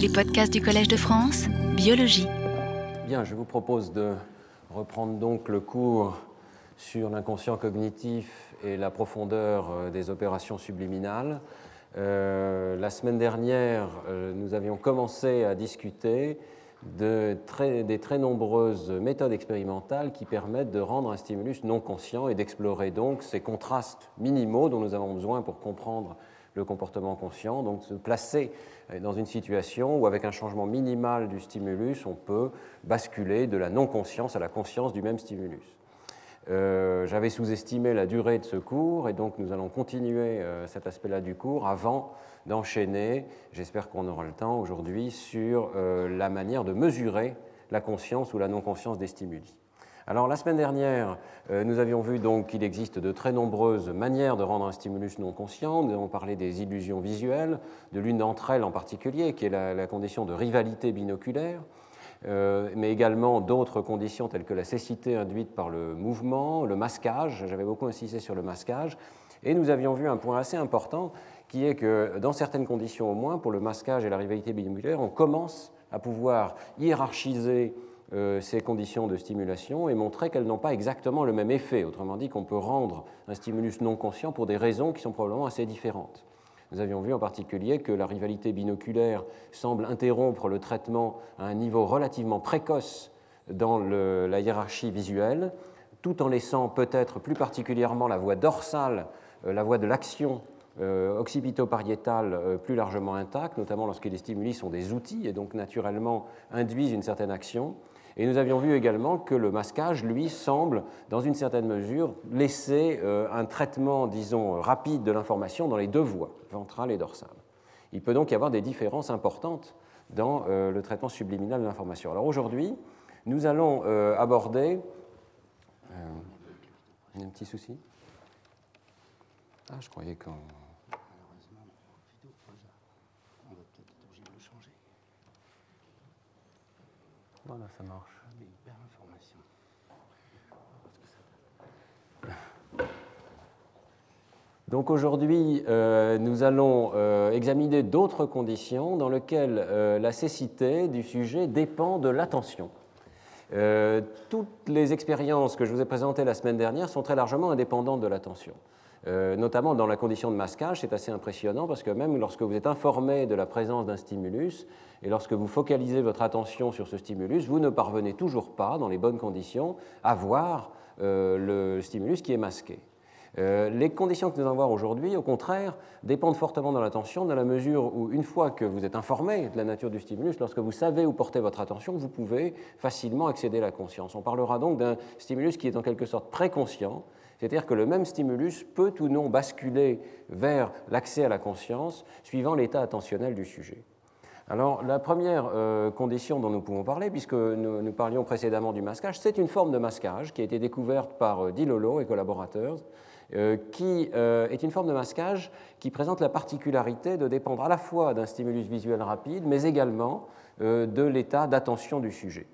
Les podcasts du Collège de France, biologie. Bien, je vous propose de reprendre donc le cours sur l'inconscient cognitif et la profondeur euh, des opérations subliminales. Euh, la semaine dernière, euh, nous avions commencé à discuter de des très nombreuses méthodes expérimentales qui permettent de rendre un stimulus non conscient et d'explorer donc ces contrastes minimaux dont nous avons besoin pour comprendre le comportement conscient, donc se placer dans une situation où avec un changement minimal du stimulus, on peut basculer de la non-conscience à la conscience du même stimulus. Euh, j'avais sous-estimé la durée de ce cours et donc nous allons continuer euh, cet aspect-là du cours avant d'enchaîner, j'espère qu'on aura le temps aujourd'hui, sur euh, la manière de mesurer la conscience ou la non-conscience des stimuli. Alors la semaine dernière, nous avions vu donc qu'il existe de très nombreuses manières de rendre un stimulus non conscient. Nous avons parlé des illusions visuelles, de l'une d'entre elles en particulier, qui est la condition de rivalité binoculaire. Euh, mais également d'autres conditions telles que la cécité induite par le mouvement, le masquage, j'avais beaucoup insisté sur le masquage, et nous avions vu un point assez important qui est que dans certaines conditions au moins, pour le masquage et la rivalité binoculaire, on commence à pouvoir hiérarchiser euh, ces conditions de stimulation et montrer qu'elles n'ont pas exactement le même effet. Autrement dit, qu'on peut rendre un stimulus non conscient pour des raisons qui sont probablement assez différentes. Nous avions vu en particulier que la rivalité binoculaire semble interrompre le traitement à un niveau relativement précoce dans la hiérarchie visuelle, tout en laissant peut-être plus particulièrement la voie dorsale, euh, la voie de l'action euh, occipitopariétale euh, plus largement intacte, notamment lorsque les stimuli sont des outils et donc naturellement induisent une certaine action. Et nous avions vu également que le masquage, lui, semble, dans une certaine mesure, laisser euh, un traitement, disons, rapide de l'information dans les deux voies, ventrale et dorsale. Il peut donc y avoir des différences importantes dans euh, le traitement subliminal de l'information. Alors aujourd'hui, nous allons euh, aborder... a un petit souci? Ah, je croyais qu'on... Voilà, ça marche. Donc aujourd'hui, euh, nous allons euh, examiner d'autres conditions dans lesquelles euh, la cécité du sujet dépend de l'attention. toutes les expériences que je vous ai présentées la semaine dernière sont très largement indépendantes de l'attention. Notamment dans la condition de masquage, c'est assez impressionnant parce que même lorsque vous êtes informé de la présence d'un stimulus et lorsque vous focalisez votre attention sur ce stimulus, vous ne parvenez toujours pas, dans les bonnes conditions, à voir le stimulus qui est masqué. Euh, les conditions que nous allons voir aujourd'hui, au contraire, dépendent fortement de l'attention, dans la mesure où, une fois que vous êtes informé de la nature du stimulus, lorsque vous savez où porter votre attention, vous pouvez facilement accéder à la conscience. On parlera donc d'un stimulus qui est en quelque sorte préconscient, c'est-à-dire que le même stimulus peut ou non basculer vers l'accès à la conscience suivant l'état attentionnel du sujet. Alors, la première euh, condition dont nous pouvons parler, puisque nous, parlions précédemment du masquage, c'est une forme de masquage qui a été découverte par euh, Dilolo et collaborateurs euh, qui euh, est une forme de masquage qui présente la particularité de dépendre à la fois d'un stimulus visuel rapide, mais également de l'état d'attention du sujet.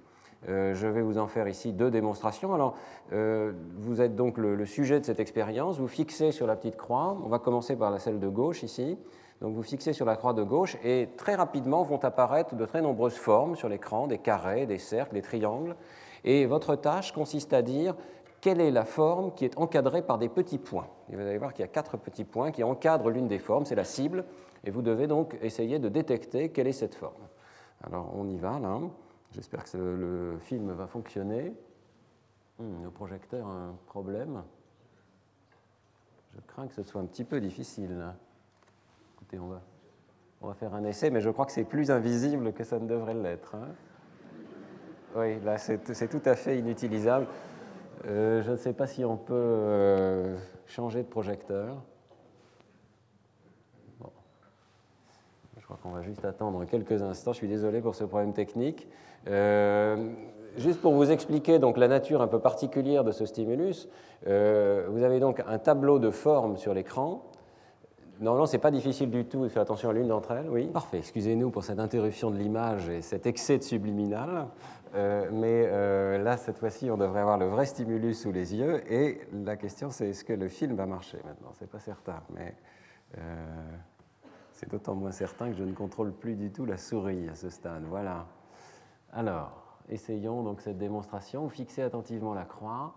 Je vais vous en faire ici deux démonstrations. Alors, vous êtes donc le, sujet de cette expérience. Vous fixez sur la petite croix. On va commencer par la celle de gauche ici. Donc, vous fixez sur la croix de gauche et très rapidement vont apparaître de très nombreuses formes sur l'écran, des carrés, des cercles, des triangles. Et votre tâche consiste à dire quelle est la forme qui est encadrée par des petits points. vous allez voir qu'il y a quatre petits points qui encadrent l'une des formes, c'est la cible, et vous devez donc essayer de détecter quelle est cette forme. Alors on y va là, j'espère que le film va fonctionner. Hmm, le projecteur a un problème. Je crains que ce soit un petit peu difficile. Écoutez, on va, on va faire un essai, mais je crois que c'est plus invisible que ça ne devrait l'être. Hein. oui, là c'est tout à fait inutilisable. Euh, je ne sais pas si on peut euh, changer de projecteur. Je crois qu'on va juste attendre quelques instants. Je suis désolé pour ce problème technique. Euh, juste pour vous expliquer donc, la nature un peu particulière de ce stimulus, vous avez donc un tableau de formes sur l'écran. Normalement, ce n'est pas difficile du tout de faire attention à l'une d'entre elles. Oui, parfait. Excusez-nous pour cette interruption de l'image et cet excès de subliminal. Euh, mais euh, là, cette fois-ci, on devrait avoir le vrai stimulus sous les yeux. Et la question, c'est est-ce que le film va marcher maintenant? C'est pas certain, mais euh, C'est d'autant moins certain que je ne contrôle plus du tout la souris à ce stade. Voilà. Alors, essayons donc cette démonstration. Fixez attentivement la croix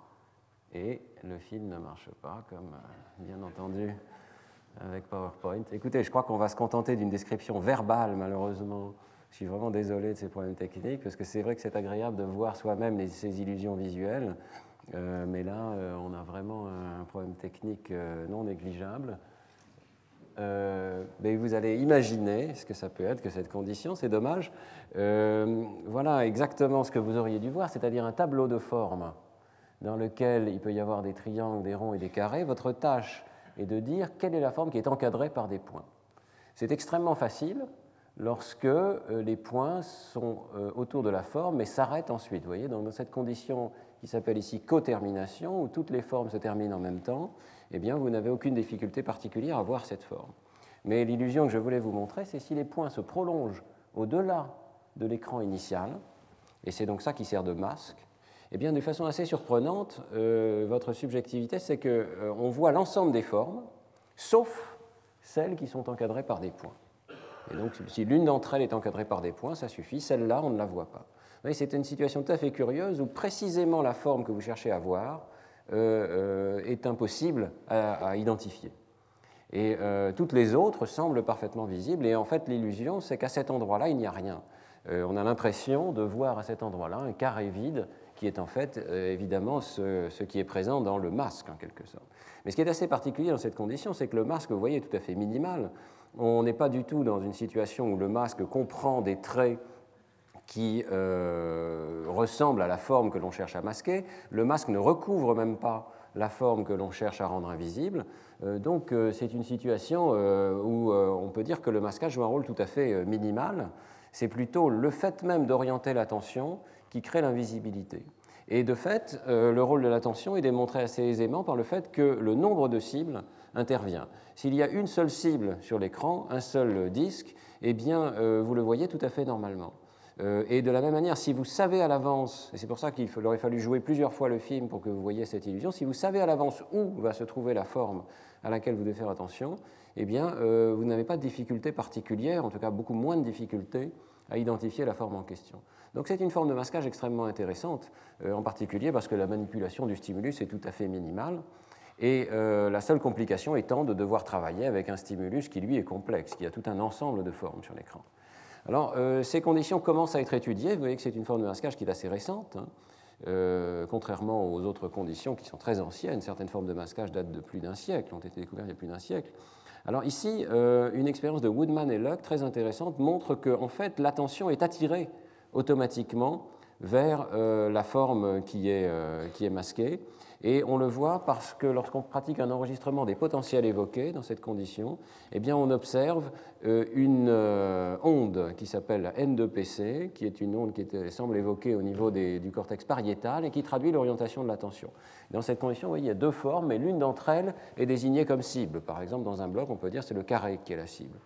et le fil ne marche pas, comme euh, bien entendu avec PowerPoint. Écoutez, je crois qu'on va se contenter d'une description verbale, malheureusement. Je suis vraiment désolé de ces problèmes techniques, parce que c'est vrai que c'est agréable de voir soi-même ces illusions visuelles, euh, mais là, euh, on a vraiment un problème technique non négligeable. Mais vous allez imaginer ce que ça peut être que cette condition, c'est dommage. voilà exactement ce que vous auriez dû voir, c'est-à-dire un tableau de forme dans lequel il peut y avoir des triangles, des ronds et des carrés, votre tâche est de dire quelle est la forme qui est encadrée par des points. C'est extrêmement facile lorsque euh, les points sont euh, autour de la forme et s'arrêtent ensuite. Vous voyez, dans cette condition qui s'appelle ici cotermination, où toutes les formes se terminent en même temps, eh bien, vous n'avez aucune difficulté particulière à voir cette forme. Mais l'illusion que je voulais vous montrer, c'est si les points se prolongent au-delà de l'écran initial, et c'est donc ça qui sert de masque, eh bien, de façon assez surprenante, euh, votre subjectivité, c'est qu'on euh, voit l'ensemble des formes, sauf celles qui sont encadrées par des points. Et donc, si l'une d'entre elles est encadrée par des points, ça suffit. Celle-là, on ne la voit pas. C'est une situation tout à fait curieuse où précisément la forme que vous cherchez à voir est impossible à, identifier. Et toutes les autres semblent parfaitement visibles. Et en fait, l'illusion, c'est qu'à cet endroit-là, il n'y a rien. on a l'impression de voir à cet endroit-là un carré vide qui est en fait euh, évidemment ce, qui est présent dans le masque en quelque sorte. Mais ce qui est assez particulier dans cette condition, c'est que le masque, vous voyez, est tout à fait minimal. On n'est pas du tout dans une situation où le masque comprend des traits qui euh, ressemblent à la forme que l'on cherche à masquer. Le masque ne recouvre même pas la forme que l'on cherche à rendre invisible. Euh, donc c'est une situation où on peut dire que le masquage joue un rôle tout à fait minimal. C'est plutôt le fait même d'orienter l'attention qui crée l'invisibilité. Et de fait, euh, le rôle de l'attention est démontré assez aisément par le fait que le nombre de cibles intervient. S'il y a une seule cible sur l'écran, un seul disque, eh bien, euh, vous le voyez tout à fait normalement. Euh, et de la même manière, si vous savez à l'avance, et c'est pour ça qu'il aurait fallu jouer plusieurs fois le film pour que vous voyez cette illusion, si vous savez à l'avance où va se trouver la forme à laquelle vous devez faire attention, eh bien, vous n'avez pas de difficulté particulière, en tout cas beaucoup moins de difficultés à identifier la forme en question. Donc c'est une forme de masquage extrêmement intéressante, euh, en particulier parce que la manipulation du stimulus est tout à fait minimale. Et euh, la seule complication étant de devoir travailler avec un stimulus qui, lui, est complexe, qui a tout un ensemble de formes sur l'écran. Alors, euh, ces conditions commencent à être étudiées. Vous voyez que c'est une forme de masquage qui est assez récente, hein. contrairement aux autres conditions qui sont très anciennes. Certaines formes de masquage datent de plus d'un siècle, ont été découvertes il y a plus d'un siècle. Alors ici, une expérience de Woodman et Luck très intéressante montre que, en fait, l'attention est attirée automatiquement vers euh, la forme qui est, euh, qui est masquée. Et on le voit parce que lorsqu'on pratique un enregistrement des potentiels évoqués dans cette condition, eh bien on observe euh, une onde qui s'appelle N2PC, qui est une onde qui semble évoquée au niveau du cortex pariétal et qui traduit l'orientation de l'attention. Dans cette condition, vous voyez, il y a deux formes, mais l'une d'entre elles est désignée comme cible. Par exemple, dans un bloc, on peut dire c'est le carré qui est la cible.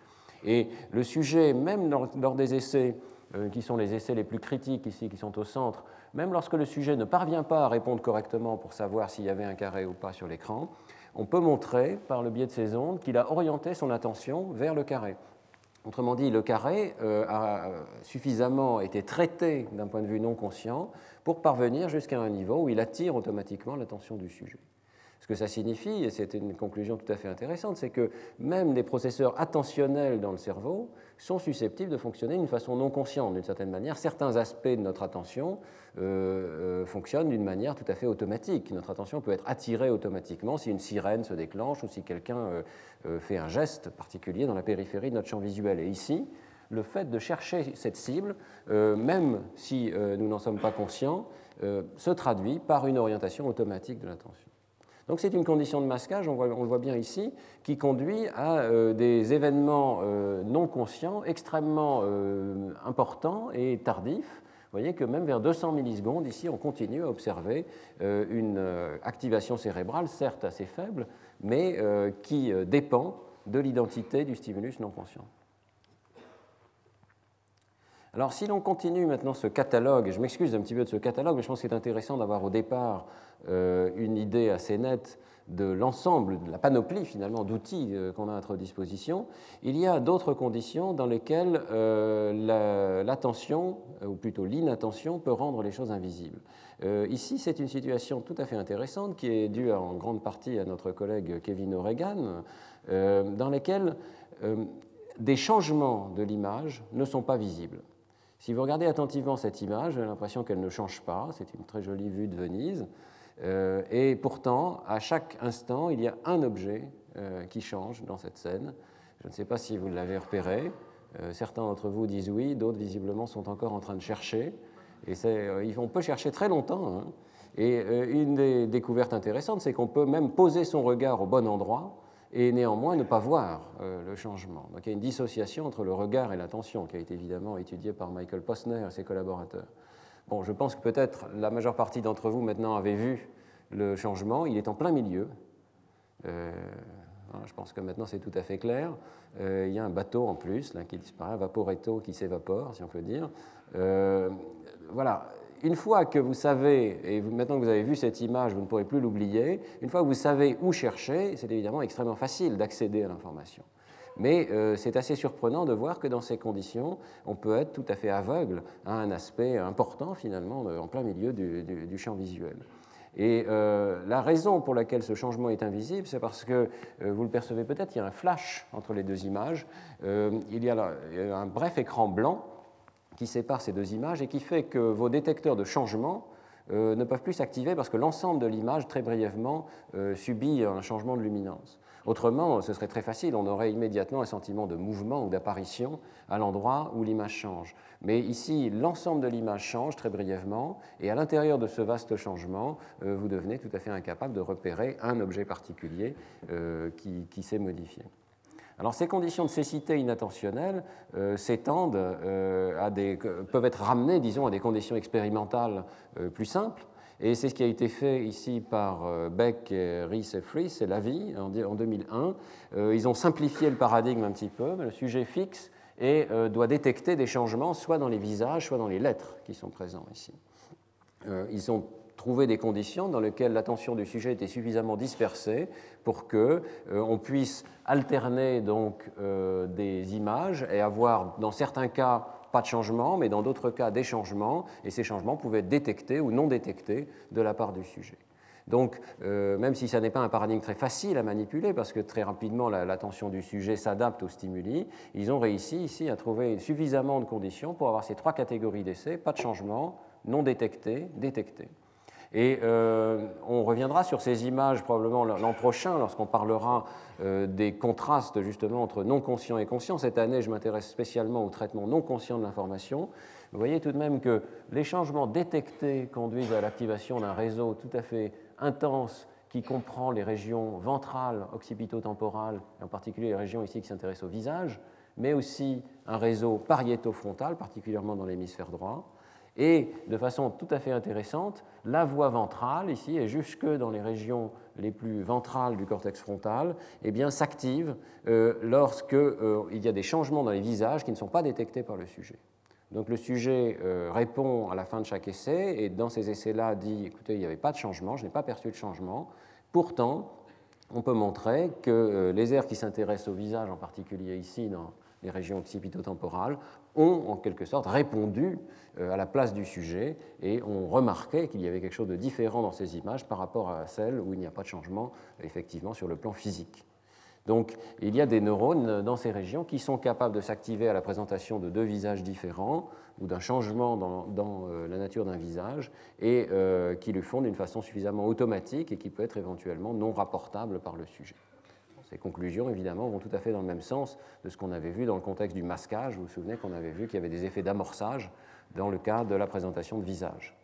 Et le sujet, même lors des essais euh, qui sont les essais les plus critiques ici, qui sont au centre, même lorsque le sujet ne parvient pas à répondre correctement pour savoir s'il y avait un carré ou pas sur l'écran, on peut montrer, par le biais de ces ondes, qu'il a orienté son attention vers le carré. Autrement dit, le carré euh, a suffisamment été traité d'un point de vue non conscient pour parvenir jusqu'à un niveau où il attire automatiquement l'attention du sujet. Ce que ça signifie, et c'est une conclusion tout à fait intéressante, c'est que même des processeurs attentionnels dans le cerveau sont susceptibles de fonctionner d'une façon non consciente, d'une certaine manière. Certains aspects de notre attention euh, euh, fonctionnent d'une manière tout à fait automatique. Notre attention peut être attirée automatiquement si une sirène se déclenche ou si quelqu'un euh, fait un geste particulier dans la périphérie de notre champ visuel. Et ici, le fait de chercher cette cible, même si nous n'en sommes pas conscients, se traduit par une orientation automatique de l'attention. Donc c'est une condition de masquage, on, le voit bien ici, qui conduit à euh, des événements euh, non conscients extrêmement euh, importants et tardifs. Vous voyez que même vers 200 millisecondes, ici, on continue à observer une activation cérébrale, certes assez faible, mais qui dépend de l'identité du stimulus non conscient. Alors si l'on continue maintenant ce catalogue, je m'excuse un petit peu de ce catalogue, mais je pense que c'est intéressant d'avoir au départ euh, une idée assez nette de l'ensemble, de la panoplie finalement d'outils euh, qu'on a à notre disposition, il y a d'autres conditions dans lesquelles euh, l'attention, ou plutôt l'inattention, peut rendre les choses invisibles. ici, c'est une situation tout à fait intéressante qui est due en grande partie à notre collègue Kevin O'Regan, dans laquelle des changements de l'image ne sont pas visibles. Si vous regardez attentivement cette image, avez l'impression qu'elle ne change pas. C'est une très jolie vue de Venise. Euh, et pourtant, à chaque instant, il y a un objet euh, qui change dans cette scène. Je ne sais pas si vous l'avez repéré. Euh, certains d'entre vous disent oui, d'autres visiblement sont encore en train de chercher. Et on peut chercher très longtemps. Hein. Et une des découvertes intéressantes, c'est qu'on peut même poser son regard au bon endroit et néanmoins ne pas voir euh, le changement. Donc il y a une dissociation entre le regard et l'attention qui a été évidemment étudiée par Michael Posner et ses collaborateurs. Bon, je pense que peut-être la majeure partie d'entre vous maintenant avait vu le changement. Il est en plein milieu. Euh, hein, je pense que maintenant c'est tout à fait clair. Euh, il y a un bateau en plus là, qui disparaît, un vaporetto qui s'évapore, si on peut dire. voilà, une fois que vous savez, et maintenant que vous avez vu cette image, vous ne pourrez plus l'oublier, une fois que vous savez où chercher, c'est évidemment extrêmement facile d'accéder à l'information. Mais euh, c'est assez surprenant de voir que dans ces conditions, on peut être tout à fait aveugle à un aspect important finalement en plein milieu du, champ visuel. Et euh, la raison pour laquelle ce changement est invisible, c'est parce que, euh, vous le percevez peut-être, il y a un flash entre les deux images. il y a un bref écran blanc qui sépare ces deux images et qui fait que vos détecteurs de changement euh, ne peuvent plus s'activer parce que l'ensemble de l'image, très brièvement, euh, subit un changement de luminance. Autrement, ce serait très facile, on aurait immédiatement un sentiment de mouvement ou d'apparition à l'endroit où l'image change. Mais ici, l'ensemble de l'image change très brièvement, et à l'intérieur de ce vaste changement, euh, vous devenez tout à fait incapable de repérer un objet particulier qui s'est modifié. Alors ces conditions de cécité inattentionnelle euh, s'étendent euh, peuvent être ramenées, disons, à des conditions expérimentales euh, plus simples. Et c'est ce qui a été fait ici par Beck, Rees et Fries, c'est la vie, en 2001. Ils ont simplifié le paradigme un petit peu, le sujet fixe et doit détecter des changements soit dans les visages, soit dans les lettres qui sont présents ici. Ils ont trouvé des conditions dans lesquelles l'attention du sujet était suffisamment dispersée pour que euh, on puisse alterner donc euh, des images et avoir dans certains cas pas de changement, mais dans d'autres cas des changements, et ces changements pouvaient être détectés ou non détectés de la part du sujet. Donc, euh, même si ça n'est pas un paradigme très facile à manipuler, parce que très rapidement l'attention du sujet s'adapte aux stimuli, ils ont réussi ici à trouver suffisamment de conditions pour avoir ces trois catégories d'essais, pas de changement, non détecté, détecté. Et euh, on reviendra sur ces images probablement l'an prochain lorsqu'on parlera euh, des contrastes justement entre non conscient et conscient. Cette année, je m'intéresse spécialement au traitement non conscient de l'information. Vous voyez tout de même que les changements détectés conduisent à l'activation d'un réseau tout à fait intense qui comprend les régions ventrales, occipito-temporales, en particulier les régions ici qui s'intéressent au visage, mais aussi un réseau pariéto-frontal, particulièrement dans l'hémisphère droit. Et de façon tout à fait intéressante, la voie ventrale, ici, et jusque dans les régions les plus ventrales du cortex frontal, eh s'active euh, lorsqu'il euh, y a des changements dans les visages qui ne sont pas détectés par le sujet. Donc le sujet euh, répond à la fin de chaque essai, et dans ces essais-là dit, écoutez, il n'y avait pas de changement, je n'ai pas perçu de changement. Pourtant, on peut montrer que les aires qui s'intéressent au visage, en particulier ici dans les régions occipito-temporales, ont en quelque sorte répondu euh, à la place du sujet et ont remarqué qu'il y avait quelque chose de différent dans ces images par rapport à celles où il n'y a pas de changement effectivement sur le plan physique. Donc il y a des neurones dans ces régions qui sont capables de s'activer à la présentation de deux visages différents ou d'un changement dans, euh, la nature d'un visage et euh, qui le font d'une façon suffisamment automatique et qui peut être éventuellement non rapportable par le sujet. Ces conclusions, évidemment, vont tout à fait dans le même sens de ce qu'on avait vu dans le contexte du masquage. Vous vous souvenez qu'on avait vu qu'il y avait des effets d'amorçage dans le cas de la présentation de visage.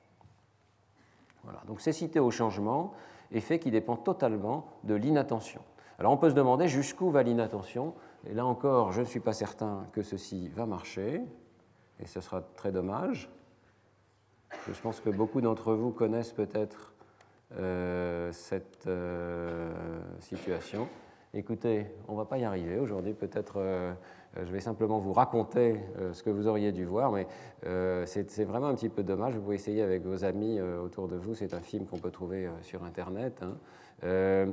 Voilà. Donc cécité au changement, effet qui dépend totalement de l'inattention. Alors on peut se demander jusqu'où va l'inattention, et là encore, je ne suis pas certain que ceci va marcher, et ce sera très dommage. Je pense que beaucoup d'entre vous connaissent peut-être euh, cette euh, situation écoutez, on ne va pas y arriver aujourd'hui, peut-être euh, je vais simplement vous raconter ce que vous auriez dû voir, mais c'est vraiment un petit peu dommage. Vous pouvez essayer avec vos amis autour de vous. C'est un film qu'on peut trouver sur Internet. Hein. je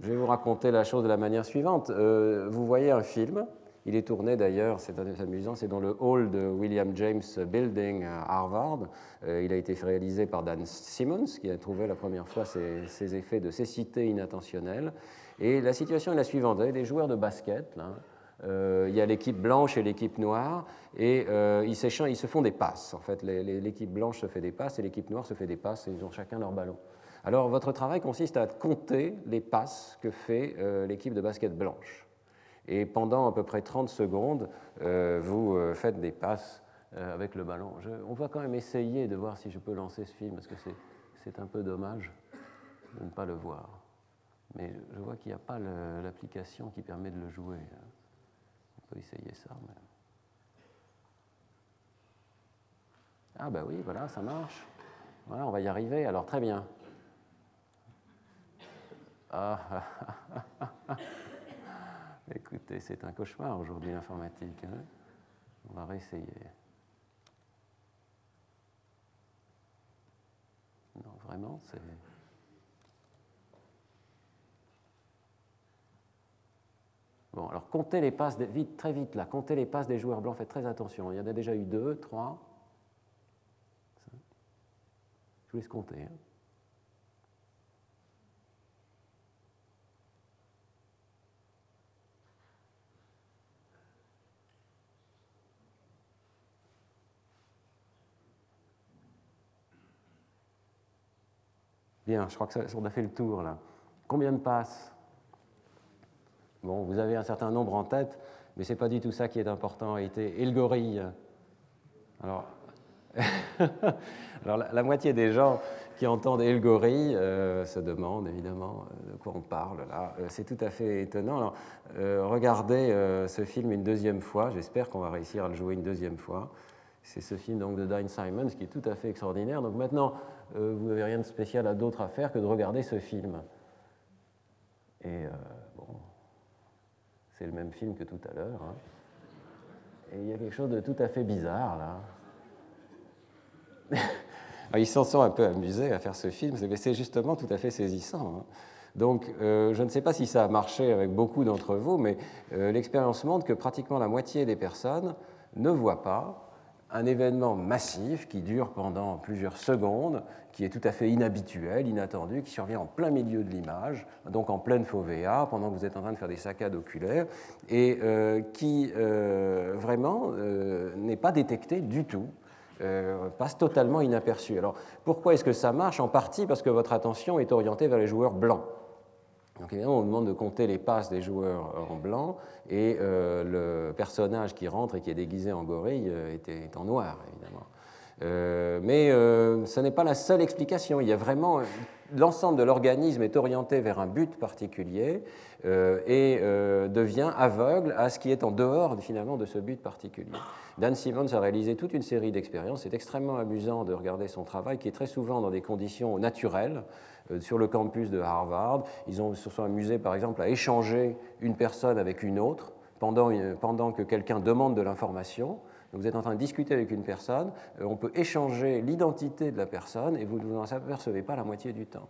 vais vous raconter la chose de la manière suivante. vous voyez un film il est tourné d'ailleurs, c'est amusant, c'est dans le hall de William James Building à Harvard. Euh, il a été réalisé par Dan Simmons, qui a trouvé la première fois ces, effets de cécité inintentionnelle. Et la situation est la suivante. Vous avez des joueurs de basket, là. Euh, il y a l'équipe blanche et l'équipe noire, et euh, ils, se font des passes. En fait, l'équipe blanche se fait des passes et l'équipe noire se fait des passes, et ils ont chacun leur ballon. Alors, votre travail consiste à compter les passes que fait l'équipe de basket blanche. Et pendant à peu près 30 secondes, euh, vous euh, faites des passes euh, avec le ballon. on va quand même essayer de voir si je peux lancer ce film, parce que c'est un peu dommage de ne pas le voir. Mais je vois qu'il n'y a pas l'application qui permet de le jouer. On peut essayer ça. Ah bah oui, voilà, ça marche. Voilà, on va y arriver. Alors très bien. Ah, Écoutez, c'est un cauchemar aujourd'hui l'informatique. Hein. On va réessayer. Non, vraiment, c'est. Bon, alors comptez les passes, vite, très vite là, comptez les passes des joueurs blancs, faites très attention. Il y en a déjà eu deux, trois. Je vous laisse compter. Hein. Bien, je crois que ça, on a fait le tour là. Combien de passes Bon, vous avez un certain nombre en tête, mais ce n'est pas du tout ça qui est important. Et le gorille Alors, la, moitié des gens qui entendent El gorille euh, se demandent évidemment euh, de quoi on parle là. Euh, c'est tout à fait étonnant. Regardez ce film une deuxième fois. J'espère qu'on va réussir à le jouer une deuxième fois. C'est ce film donc, de Dine Simons qui est tout à fait extraordinaire. Donc maintenant, vous n'avez rien de spécial à d'autre à faire que de regarder ce film. Et c'est le même film que tout à l'heure. Hein. Et il y a quelque chose de tout à fait bizarre là. ils s'en sont un peu amusés à faire ce film, mais c'est justement tout à fait saisissant. Hein. Donc, euh, je ne sais pas si ça a marché avec beaucoup d'entre vous, mais l'expérience montre que pratiquement la moitié des personnes ne voient pas un événement massif qui dure pendant plusieurs secondes, qui est tout à fait inhabituel, inattendu, qui survient en plein milieu de l'image, donc en pleine fovea, pendant que vous êtes en train de faire des saccades oculaires, et euh, qui euh, vraiment euh, n'est pas détecté du tout, passe totalement inaperçu. Alors pourquoi est-ce que ça marche? En partie parce que votre attention est orientée vers les joueurs blancs. Donc évidemment, on demande de compter les passes des joueurs en blanc, et euh, le personnage qui rentre et qui est déguisé en gorille euh, est, en noir, évidemment. Euh, mais ce n'est pas la seule explication. Il y a vraiment l'ensemble de l'organisme est orienté vers un but particulier et devient aveugle à ce qui est en dehors finalement de ce but particulier. Dan Simmons a réalisé toute une série d'expériences. C'est extrêmement amusant de regarder son travail, qui est très souvent dans des conditions naturelles. Euh, sur le campus de Harvard. Ils ont, se sont amusés, par exemple, à échanger une personne avec une autre pendant, pendant que quelqu'un demande de l'information. Vous êtes en train de discuter avec une personne, euh, on peut échanger l'identité de la personne et vous ne vous en apercevez pas la moitié du temps.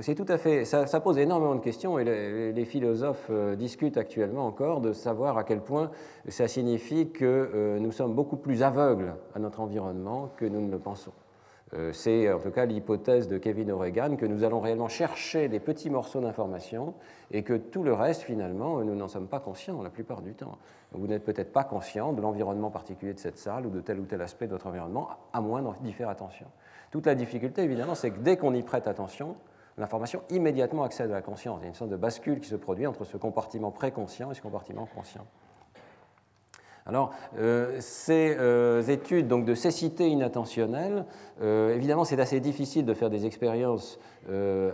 C'est tout à fait, ça, pose énormément de questions et les, philosophes euh, discutent actuellement encore de savoir à quel point ça signifie que nous sommes beaucoup plus aveugles à notre environnement que nous ne le pensons. Euh, c'est en tout cas l'hypothèse de Kevin O'Regan que nous allons réellement chercher des petits morceaux d'information et que tout le reste, finalement, nous n'en sommes pas conscients la plupart du temps. Vous n'êtes peut-être pas conscient de l'environnement particulier de cette salle ou de tel ou tel aspect de votre environnement, à moins d'y faire attention. Toute la difficulté, évidemment, c'est que dès qu'on y prête attention, l'information immédiatement accède à la conscience. Il y a une sorte de bascule qui se produit entre ce compartiment préconscient et ce compartiment conscient. Alors, euh, ces euh, études donc, de cécité inattentionnelle, euh, évidemment, c'est assez difficile de faire des expériences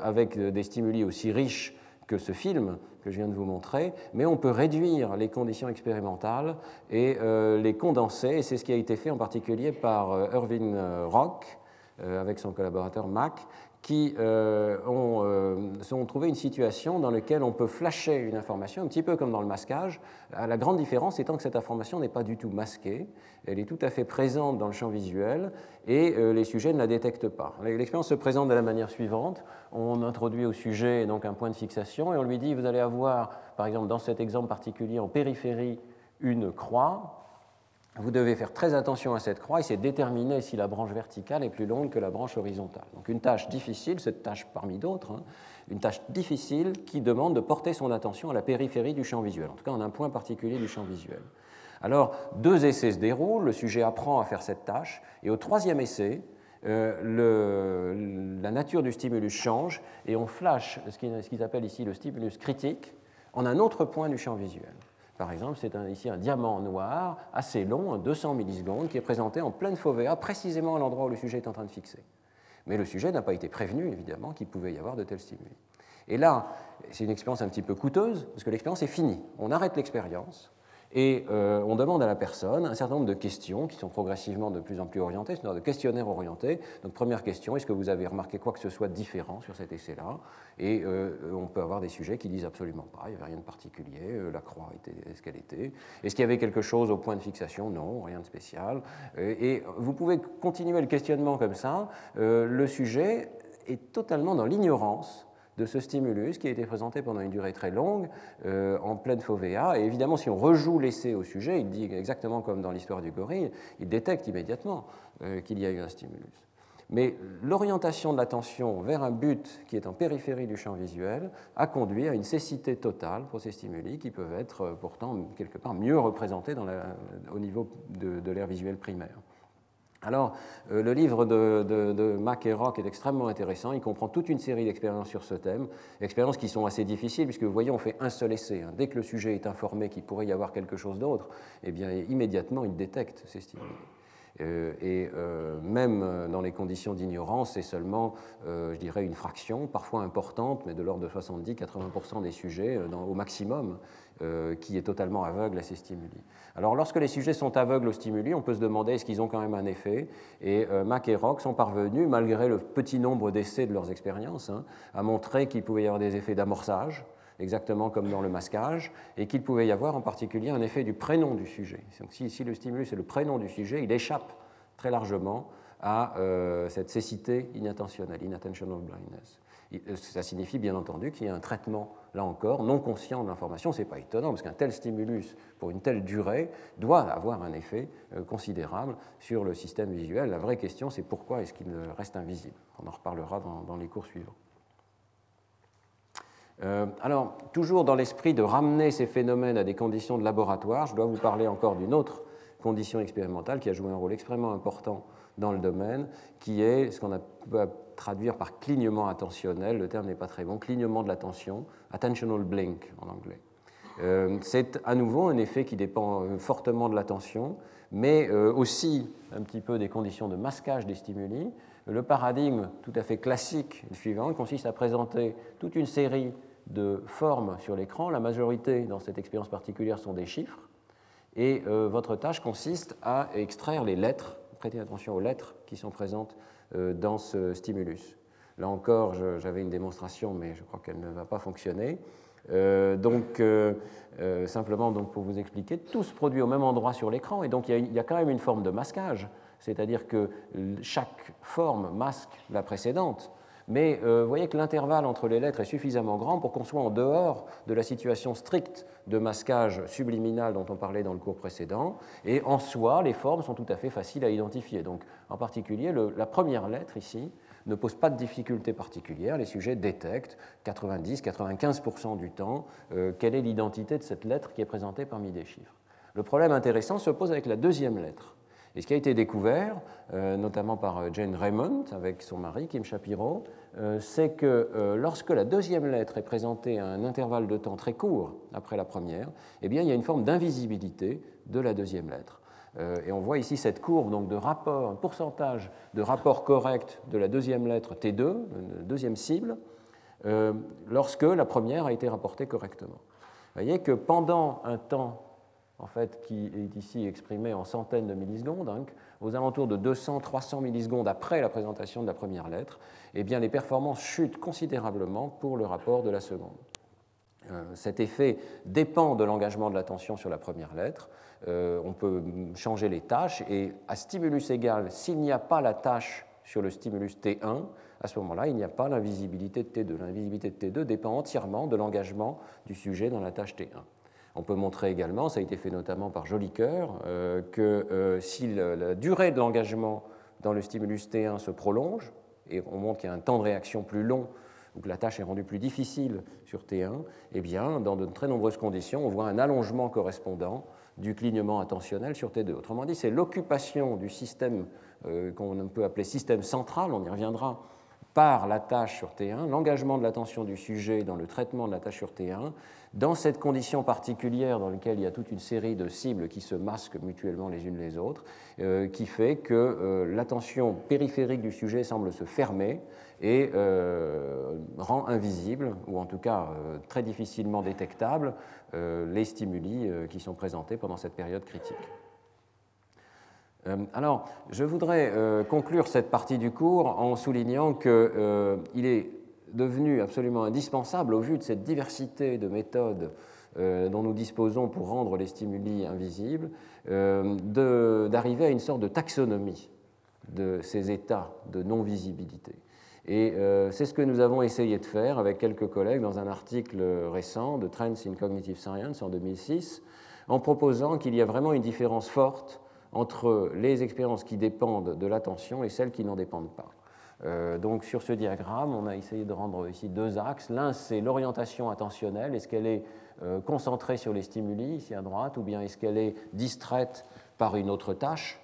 avec des stimuli aussi riches que ce film que je viens de vous montrer, mais on peut réduire les conditions expérimentales et les condenser, et c'est ce qui a été fait en particulier par Irving Rock avec son collaborateur Mac, qui euh, ont, euh, trouvé une situation dans laquelle on peut flasher une information, un petit peu comme dans le masquage. La grande différence étant que cette information n'est pas du tout masquée, elle est tout à fait présente dans le champ visuel et euh, les sujets ne la détectent pas. L'expérience se présente de la manière suivante. On introduit au sujet donc un point de fixation et on lui dit vous allez avoir, par exemple dans cet exemple particulier, en périphérie, une croix vous devez faire très attention à cette croix et c'est déterminer si la branche verticale est plus longue que la branche horizontale. Donc une tâche difficile, cette tâche parmi d'autres, hein, une tâche difficile qui demande de porter son attention à la périphérie du champ visuel, en tout cas en un point particulier du champ visuel. Alors deux essais se déroulent, le sujet apprend à faire cette tâche et au troisième essai, euh, la nature du stimulus change et on flash ce qu'ils appellent ici le stimulus critique en un autre point du champ visuel. Par exemple, c'est ici un diamant noir assez long, 200 millisecondes, qui est présenté en pleine fovea, précisément à l'endroit où le sujet est en train de fixer. Mais le sujet n'a pas été prévenu, évidemment, qu'il pouvait y avoir de tels stimuli. Et là, c'est une expérience un petit peu coûteuse, parce que l'expérience est finie. On arrête l'expérience, et euh, on demande à la personne un certain nombre de questions qui sont progressivement de plus en plus orientées, c'est-à-dire de questionnaires orientés. Donc première question, est-ce que vous avez remarqué quoi que ce soit différent sur cet essai-là? Et euh, on peut avoir des sujets qui disent absolument pas, il n'y avait rien de particulier, euh, la croix était ce qu'elle était. Est-ce qu'il y avait quelque chose au point de fixation? Non, rien de spécial. et vous pouvez continuer le questionnement comme ça. le sujet est totalement dans l'ignorance de ce stimulus qui a été présenté pendant une durée très longue euh, en pleine fovea. Et évidemment, si on rejoue l'essai au sujet, il dit exactement comme dans l'histoire du gorille, il détecte immédiatement euh, qu'il y a eu un stimulus. Mais l'orientation de l'attention vers un but qui est en périphérie du champ visuel a conduit à une cécité totale pour ces stimuli qui peuvent être euh, pourtant quelque part mieux représentés au niveau de, de l'air visuel primaire. Alors, euh, le livre de, Mac et Rock est extrêmement intéressant. Il comprend toute une série d'expériences sur ce thème, expériences qui sont assez difficiles, puisque vous voyez, on fait un seul essai. Hein. Dès que le sujet est informé qu'il pourrait y avoir quelque chose d'autre, eh bien, immédiatement, il détecte ces stimuli. Euh, et euh, même dans les conditions d'ignorance, c'est seulement, je dirais, une fraction, parfois importante, mais de l'ordre de 70-80% des sujets au maximum, qui est totalement aveugle à ces stimuli. Alors lorsque les sujets sont aveugles aux stimuli, on peut se demander est-ce qu'ils ont quand même un effet. Et euh, Mac et Rock sont parvenus, malgré le petit nombre d'essais de leurs expériences, hein, à montrer qu'il pouvait y avoir des effets d'amorçage, exactement comme dans le masquage, et qu'il pouvait y avoir en particulier un effet du prénom du sujet. Donc si, le stimulus est le prénom du sujet, il échappe très largement à euh, cette cécité inintentionnelle, inattentional blindness. Euh, ça signifie bien entendu qu'il y a un traitement, là encore, non conscient de l'information. Ce n'est pas étonnant, parce qu'un tel stimulus, pour une telle durée, doit avoir un effet euh, considérable sur le système visuel. La vraie question, c'est pourquoi est-ce qu'il reste invisible? On en reparlera dans, les cours suivants. Euh, alors, toujours dans l'esprit de ramener ces phénomènes à des conditions de laboratoire, je dois vous parler encore d'une autre condition expérimentale qui a joué un rôle extrêmement important dans le domaine, qui est ce qu'on peut traduire par clignement attentionnel, le terme n'est pas très bon, clignement de l'attention, attentional blink en anglais. Euh, c'est à nouveau un effet qui dépend euh, fortement de l'attention, mais euh, aussi un petit peu des conditions de masquage des stimuli. Le paradigme tout à fait classique suivant consiste à présenter toute une série de formes sur l'écran. La majorité, dans cette expérience particulière, sont des chiffres. Et votre tâche consiste à extraire les lettres, prêtez attention aux lettres qui sont présentes dans ce stimulus. Là encore, j'avais une démonstration, mais je crois qu'elle ne va pas fonctionner. Euh, donc, euh, simplement donc pour vous expliquer, tout se produit au même endroit sur l'écran, et donc il y, a quand même une forme de masquage, c'est-à-dire que chaque forme masque la précédente. Mais vous voyez que l'intervalle entre les lettres est suffisamment grand pour qu'on soit en dehors de la situation stricte de masquage subliminal dont on parlait dans le cours précédent. Et en soi, les formes sont tout à fait faciles à identifier. Donc, en particulier, la première lettre ici ne pose pas de difficulté particulière. Les sujets détectent 90-95% du temps euh, quelle est l'identité de cette lettre qui est présentée parmi des chiffres. Le problème intéressant se pose avec la deuxième lettre. Et ce qui a été découvert, euh, notamment par euh, Jane Raymond avec son mari Kim Shapiro, euh, c'est que lorsque la deuxième lettre est présentée à un intervalle de temps très court après la première, eh bien, il y a une forme d'invisibilité de la deuxième lettre. Et on voit ici cette courbe donc, de rapport, un pourcentage de rapport correct de la deuxième lettre T2, deuxième cible, lorsque la première a été rapportée correctement. Vous voyez que pendant un temps en fait, qui est ici exprimé en centaines de millisecondes, hein, aux alentours de 200-300 millisecondes après la présentation de la première lettre, eh bien, les performances chutent considérablement pour le rapport de la seconde. Euh, cet effet dépend de l'engagement de l'attention sur la première lettre. Euh, on peut changer les tâches et à stimulus égal, s'il n'y a pas la tâche sur le stimulus T1, à ce moment-là, il n'y a pas l'invisibilité de T2. L'invisibilité de T2 dépend entièrement de l'engagement du sujet dans la tâche T1. On peut montrer également, ça a été fait notamment par Jolicoeur, euh, que si la durée de l'engagement dans le stimulus T1 se prolonge, et on montre qu'il y a un temps de réaction plus long ou que la tâche est rendue plus difficile sur T1, eh bien, dans de très nombreuses conditions, on voit un allongement correspondant du clignement attentionnel sur T2. Autrement dit, c'est l'occupation du système euh, qu'on peut appeler système central, on y reviendra, par la tâche sur T1, l'engagement de l'attention du sujet dans le traitement de la tâche sur T1, dans cette condition particulière dans laquelle il y a toute une série de cibles qui se masquent mutuellement les unes les autres, euh, qui fait que euh, l'attention périphérique du sujet semble se fermer et euh, rend invisible, ou en tout cas très difficilement détectable, les stimuli qui sont présentés pendant cette période critique. Alors, je voudrais conclure cette partie du cours en soulignant qu'il est devenu absolument indispensable, au vu de cette diversité de méthodes euh, dont nous disposons pour rendre les stimuli invisibles, euh, d'arriver à une sorte de taxonomie de ces états de non-visibilité. Et euh, c'est ce que nous avons essayé de faire avec quelques collègues dans un article récent de Trends in Cognitive Science en 2006, en proposant qu'il y a vraiment une différence forte entre les expériences qui dépendent de l'attention et celles qui n'en dépendent pas. Euh, donc sur ce diagramme, on a essayé de rendre ici deux axes. L'un, c'est l'orientation attentionnelle. Est-ce qu'elle est, euh, concentrée sur les stimuli, ici à droite, ou bien est-ce qu'elle est distraite par une autre tâche?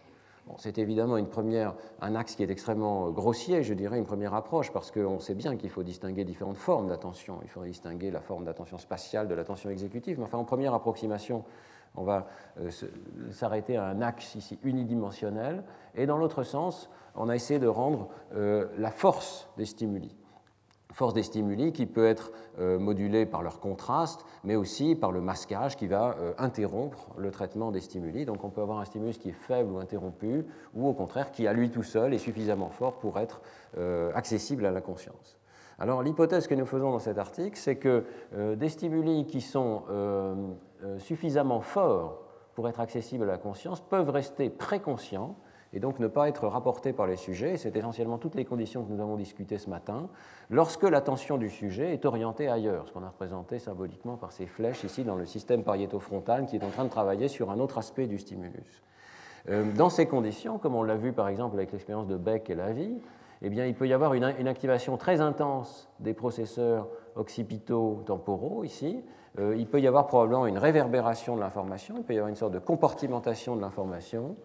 C'est évidemment une première, un axe qui est extrêmement grossier, je dirais, une première approche, parce qu'on sait bien qu'il faut distinguer différentes formes d'attention. Il faut distinguer la forme d'attention spatiale de l'attention exécutive. Mais enfin, en première approximation, on va euh, s'arrêter à un axe ici unidimensionnel. Et dans l'autre sens, on a essayé de rendre euh, la force des stimuli. Force des stimuli qui peut être euh, modulée par leur contraste, mais aussi par le masquage qui va interrompre le traitement des stimuli. Donc on peut avoir un stimulus qui est faible ou interrompu, ou au contraire qui à lui tout seul est suffisamment fort pour être accessible à la conscience. Alors l'hypothèse que nous faisons dans cet article, c'est que des stimuli qui sont euh, suffisamment forts pour être accessibles à la conscience peuvent rester préconscients et donc ne pas être rapportés par les sujets. C'est essentiellement toutes les conditions que nous avons discutées ce matin, lorsque l'attention du sujet est orientée ailleurs, ce qu'on a représenté symboliquement par ces flèches ici dans le système pariéto-frontal qui est en train de travailler sur un autre aspect du stimulus. Euh, dans ces conditions, comme on l'a vu par exemple avec l'expérience de Beck et la vie, eh bien, il peut y avoir une activation très intense des processeurs occipito-temporaux ici, euh, il peut y avoir probablement une réverbération de l'information, il peut y avoir une sorte de compartimentation de l'information,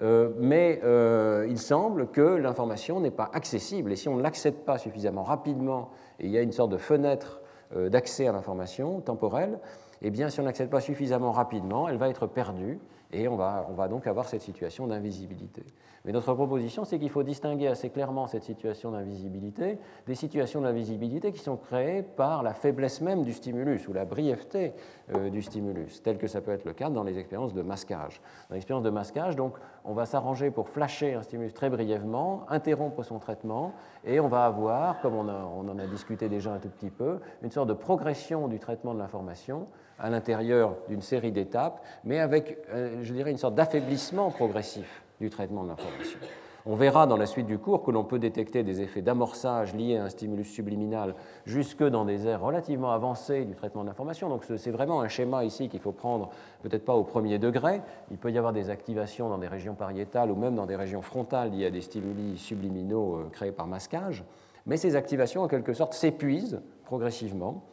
euh, mais euh, il semble que l'information n'est pas accessible, et si on ne l'accède pas suffisamment rapidement, et il y a une sorte de fenêtre d'accès à l'information temporelle, eh bien, si on n'accède pas suffisamment rapidement, elle va être perdue, et on va, on va donc avoir cette situation d'invisibilité. Mais notre proposition, c'est qu'il faut distinguer assez clairement cette situation d'invisibilité des situations d'invisibilité qui sont créées par la faiblesse même du stimulus ou la brièveté euh, du stimulus, tel que ça peut être le cas dans les expériences de masquage. Dans l'expérience de masquage, donc, on va s'arranger pour flasher un stimulus très brièvement, interrompre son traitement, et on va avoir, comme on, en a discuté déjà un tout petit peu, une sorte de progression du traitement de l'information à l'intérieur d'une série d'étapes, mais avec, euh, je dirais, une sorte d'affaiblissement progressif du traitement de l'information. On verra dans la suite du cours que l'on peut détecter des effets d'amorçage liés à un stimulus subliminal jusque dans des aires relativement avancées du traitement de l'information. Donc c'est vraiment un schéma ici qu'il faut prendre peut-être pas au premier degré. Il peut y avoir des activations dans des régions pariétales ou même dans des régions frontales liées à des stimuli subliminaux euh, créés par masquage. Mais ces activations, en quelque sorte, s'épuisent progressivement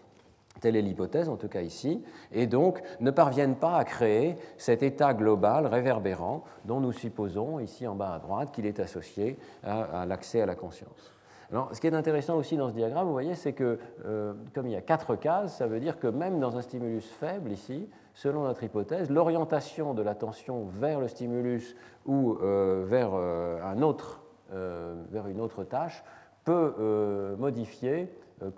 Telle est l'hypothèse, en tout cas ici, et donc ne parviennent pas à créer cet état global réverbérant dont nous supposons, ici en bas à droite, qu'il est associé à, l'accès à la conscience. Alors, ce qui est intéressant aussi dans ce diagramme, vous voyez, c'est que euh, comme il y a quatre cases, ça veut dire que même dans un stimulus faible ici, selon notre hypothèse, l'orientation de l'attention vers le stimulus ou euh, vers, euh, un autre, vers une autre tâche peut modifier euh,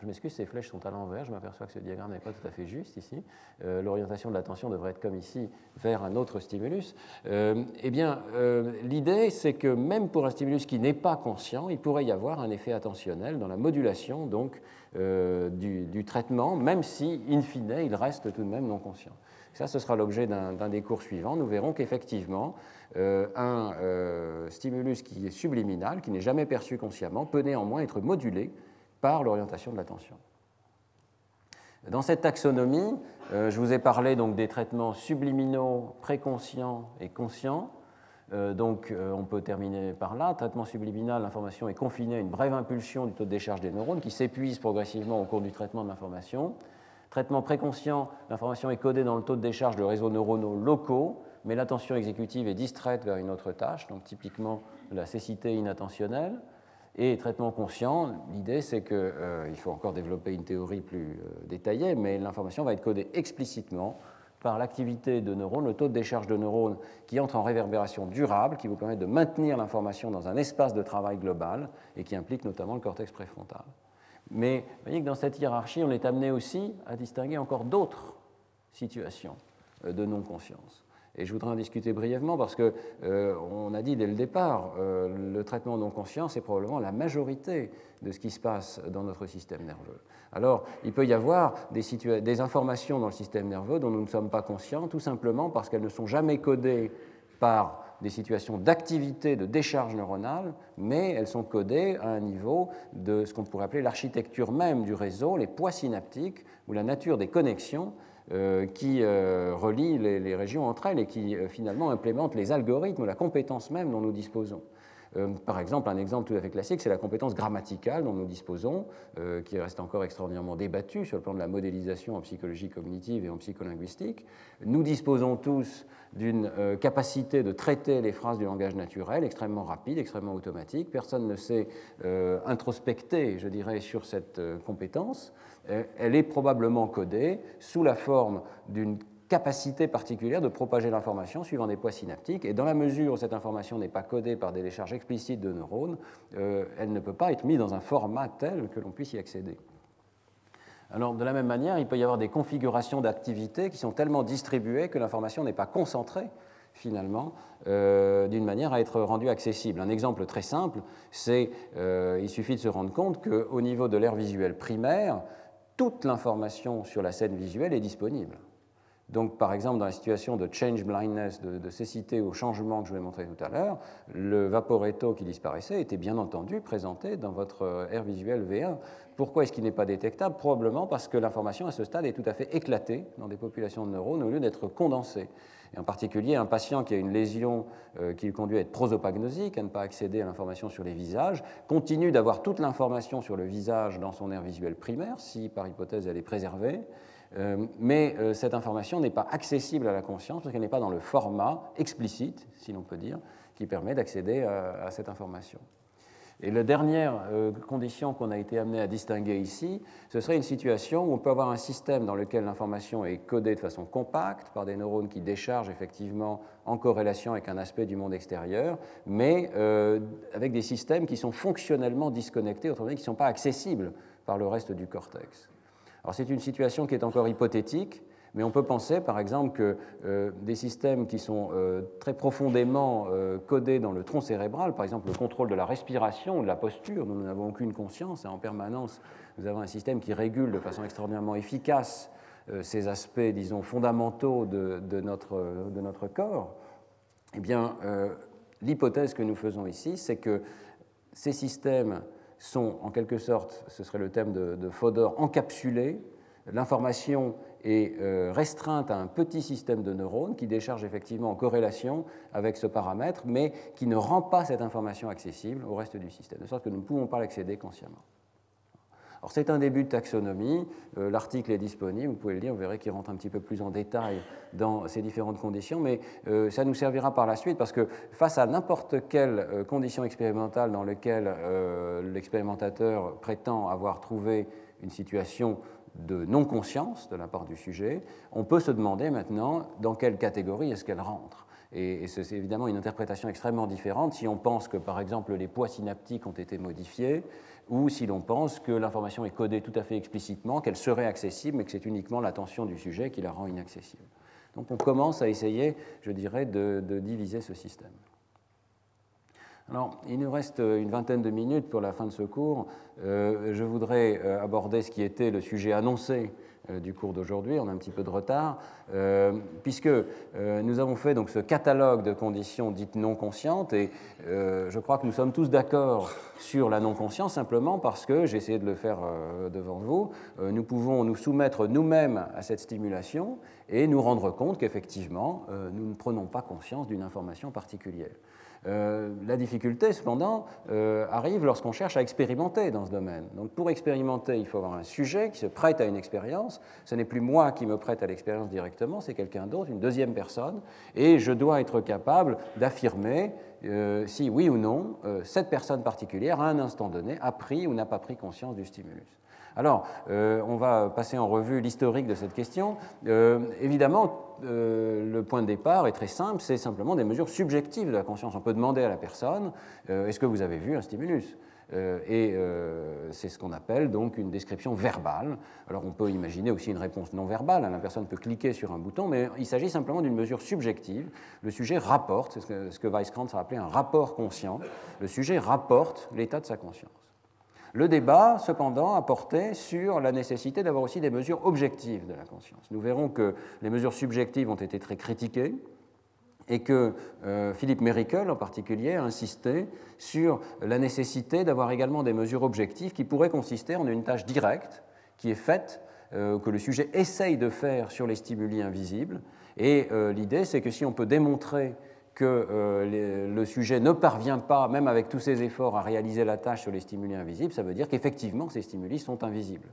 je m'excuse, ces flèches sont à l'envers, je m'aperçois que ce diagramme n'est pas tout à fait juste ici. Euh, l'orientation de l'attention devrait être comme ici, vers un autre stimulus. Euh, eh bien, l'idée, c'est que même pour un stimulus qui n'est pas conscient, il pourrait y avoir un effet attentionnel dans la modulation donc, du, traitement, même si, in fine, il reste tout de même non conscient. Ça, ce sera l'objet d'un des cours suivants. Nous verrons qu'effectivement, un stimulus qui est subliminal, qui n'est jamais perçu consciemment, peut néanmoins être modulé par l'orientation de l'attention. Dans cette taxonomie, euh, je vous ai parlé donc des traitements subliminaux, préconscients et conscients. Euh, donc euh, on peut terminer par là. Traitement subliminal, l'information est confinée à une brève impulsion du taux de décharge des neurones qui s'épuise progressivement au cours du traitement de l'information. Traitement préconscient, l'information est codée dans le taux de décharge de réseaux neuronaux locaux, mais l'attention exécutive est distraite vers une autre tâche, donc typiquement la cécité inattentionnelle. Et traitement conscient, l'idée c'est qu'il euh, faut encore développer une théorie plus euh, détaillée, mais l'information va être codée explicitement par l'activité de neurones, le taux de décharge de neurones qui entre en réverbération durable, qui vous permet de maintenir l'information dans un espace de travail global et qui implique notamment le cortex préfrontal. Mais vous voyez que dans cette hiérarchie, on est amené aussi à distinguer encore d'autres situations euh, de non-conscience. Et je voudrais en discuter brièvement parce qu'on euh, a dit dès le départ, euh, le traitement non conscient, c'est probablement la majorité de ce qui se passe dans notre système nerveux. Alors, il peut y avoir des, informations dans le système nerveux dont nous ne sommes pas conscients, tout simplement parce qu'elles ne sont jamais codées par des situations d'activité, de décharge neuronale, mais elles sont codées à un niveau de ce qu'on pourrait appeler l'architecture même du réseau, les poids synaptiques ou la nature des connexions qui euh, relie les, régions entre elles et qui euh, finalement implémente les algorithmes, la compétence même dont nous disposons. par exemple, un exemple tout à fait classique, c'est la compétence grammaticale dont nous disposons, qui reste encore extraordinairement débattue sur le plan de la modélisation en psychologie cognitive et en psycholinguistique. Nous disposons tous d'une capacité de traiter les phrases du langage naturel extrêmement rapide, extrêmement automatique. Personne ne sait introspecter, je dirais, sur cette compétence. Euh, elle est probablement codée sous la forme d'une capacité particulière de propager l'information suivant des poids synaptiques. Et dans la mesure où cette information n'est pas codée par des décharges explicites de neurones, euh, elle ne peut pas être mise dans un format tel que l'on puisse y accéder. Alors, de la même manière, il peut y avoir des configurations d'activité qui sont tellement distribuées que l'information n'est pas concentrée finalement, euh, d'une manière à être rendue accessible. Un exemple très simple, c'est il suffit de se rendre compte qu'au niveau de l'air visuel primaire, toute l'information sur la scène visuelle est disponible. Donc, par exemple, dans la situation de change blindness, de, cécité au changement que je vous ai montré tout à l'heure, le vaporetto qui disparaissait était bien entendu présenté dans votre air visuel V1. Pourquoi est-ce qu'il n'est pas détectable? Probablement parce que l'information à ce stade est tout à fait éclatée dans des populations de neurones au lieu d'être condensée en particulier un patient qui a une lésion euh, qui le conduit à être prosopagnosique, à ne pas accéder à l'information sur les visages, continue d'avoir toute l'information sur le visage dans son aire visuel primaire, si par hypothèse elle est préservée, euh, mais euh, cette information n'est pas accessible à la conscience parce qu'elle n'est pas dans le format explicite, si l'on peut dire, qui permet d'accéder à cette information. Et la dernière euh, condition qu'on a été amené à distinguer ici, ce serait une situation où on peut avoir un système dans lequel l'information est codée de façon compacte par des neurones qui déchargent effectivement en corrélation avec un aspect du monde extérieur, mais euh, avec des systèmes qui sont fonctionnellement disconnectés, autrement dit qui ne sont pas accessibles par le reste du cortex. Alors c'est une situation qui est encore hypothétique, mais on peut penser, par exemple, que euh, des systèmes qui sont euh, très profondément euh, codés dans le tronc cérébral, par exemple le contrôle de la respiration de la posture, nous n'avons aucune conscience, et en permanence, nous avons un système qui régule de façon extraordinairement efficace ces aspects, disons, fondamentaux de, notre, de notre, corps. Eh bien, l'hypothèse que nous faisons ici, c'est que ces systèmes sont, en quelque sorte, ce serait le thème de, de Fodor, encapsulés. L'information est euh, restreinte à un petit système de neurones qui décharge effectivement en corrélation avec ce paramètre, mais qui ne rend pas cette information accessible au reste du système, de sorte que nous ne pouvons pas l'accéder consciemment. Alors c'est un début de taxonomie, euh, l'article est disponible, vous pouvez le lire, vous verrez qu'il rentre un petit peu plus en détail dans ces différentes conditions, mais euh, ça nous servira par la suite parce que face à n'importe quelle condition expérimentale dans laquelle l'expérimentateur prétend avoir trouvé une situation de non-conscience de la part du sujet, on peut se demander maintenant dans quelle catégorie est-ce qu'elle rentre. Et, c'est évidemment une interprétation extrêmement différente si on pense que, par exemple, les poids synaptiques ont été modifiés ou si l'on pense que l'information est codée tout à fait explicitement, qu'elle serait accessible, mais que c'est uniquement l'attention du sujet qui la rend inaccessible. Donc on commence à essayer, je dirais, de, diviser ce système. Alors, il nous reste une vingtaine de minutes pour la fin de ce cours. Euh, je voudrais euh, aborder ce qui était le sujet annoncé euh, du cours d'aujourd'hui, on a un petit peu de retard, euh, puisque euh, nous avons fait donc ce catalogue de conditions dites non conscientes, et je crois que nous sommes tous d'accord sur la non-conscience, simplement parce que, j'ai essayé de le faire devant vous, nous pouvons nous soumettre nous-mêmes à cette stimulation et nous rendre compte qu'effectivement, nous ne prenons pas conscience d'une information particulière. Euh, la difficulté, cependant, euh, arrive lorsqu'on cherche à expérimenter dans ce domaine. Donc, pour expérimenter, il faut avoir un sujet qui se prête à une expérience. Ce n'est plus moi qui me prête à l'expérience directement, c'est quelqu'un d'autre, une deuxième personne, et je dois être capable d'affirmer euh, si oui ou non cette personne particulière, à un instant donné, a pris ou n'a pas pris conscience du stimulus. Alors, euh, on va passer en revue l'historique de cette question. Euh, évidemment, euh, le point de départ est très simple, c'est simplement des mesures subjectives de la conscience. On peut demander à la personne, est-ce que vous avez vu un stimulus et c'est ce qu'on appelle donc une description verbale. Alors on peut imaginer aussi une réponse non verbale, la personne peut cliquer sur un bouton, mais il s'agit simplement d'une mesure subjective. Le sujet rapporte, c'est ce que, ce a appelé un rapport conscient, le sujet rapporte l'état de sa conscience. Le débat, cependant, a porté sur la nécessité d'avoir aussi des mesures objectives de la conscience. Nous verrons que les mesures subjectives ont été très critiquées et que euh, Philippe Merikel, en particulier, a insisté sur la nécessité d'avoir également des mesures objectives qui pourraient consister en une tâche directe qui est faite, euh, que le sujet essaye de faire sur les stimuli invisibles. Et euh, l'idée, c'est que si on peut démontrer que euh, le sujet ne parvient pas, même avec tous ses efforts, à réaliser la tâche sur les stimuli invisibles, ça veut dire qu'effectivement ces stimuli sont invisibles.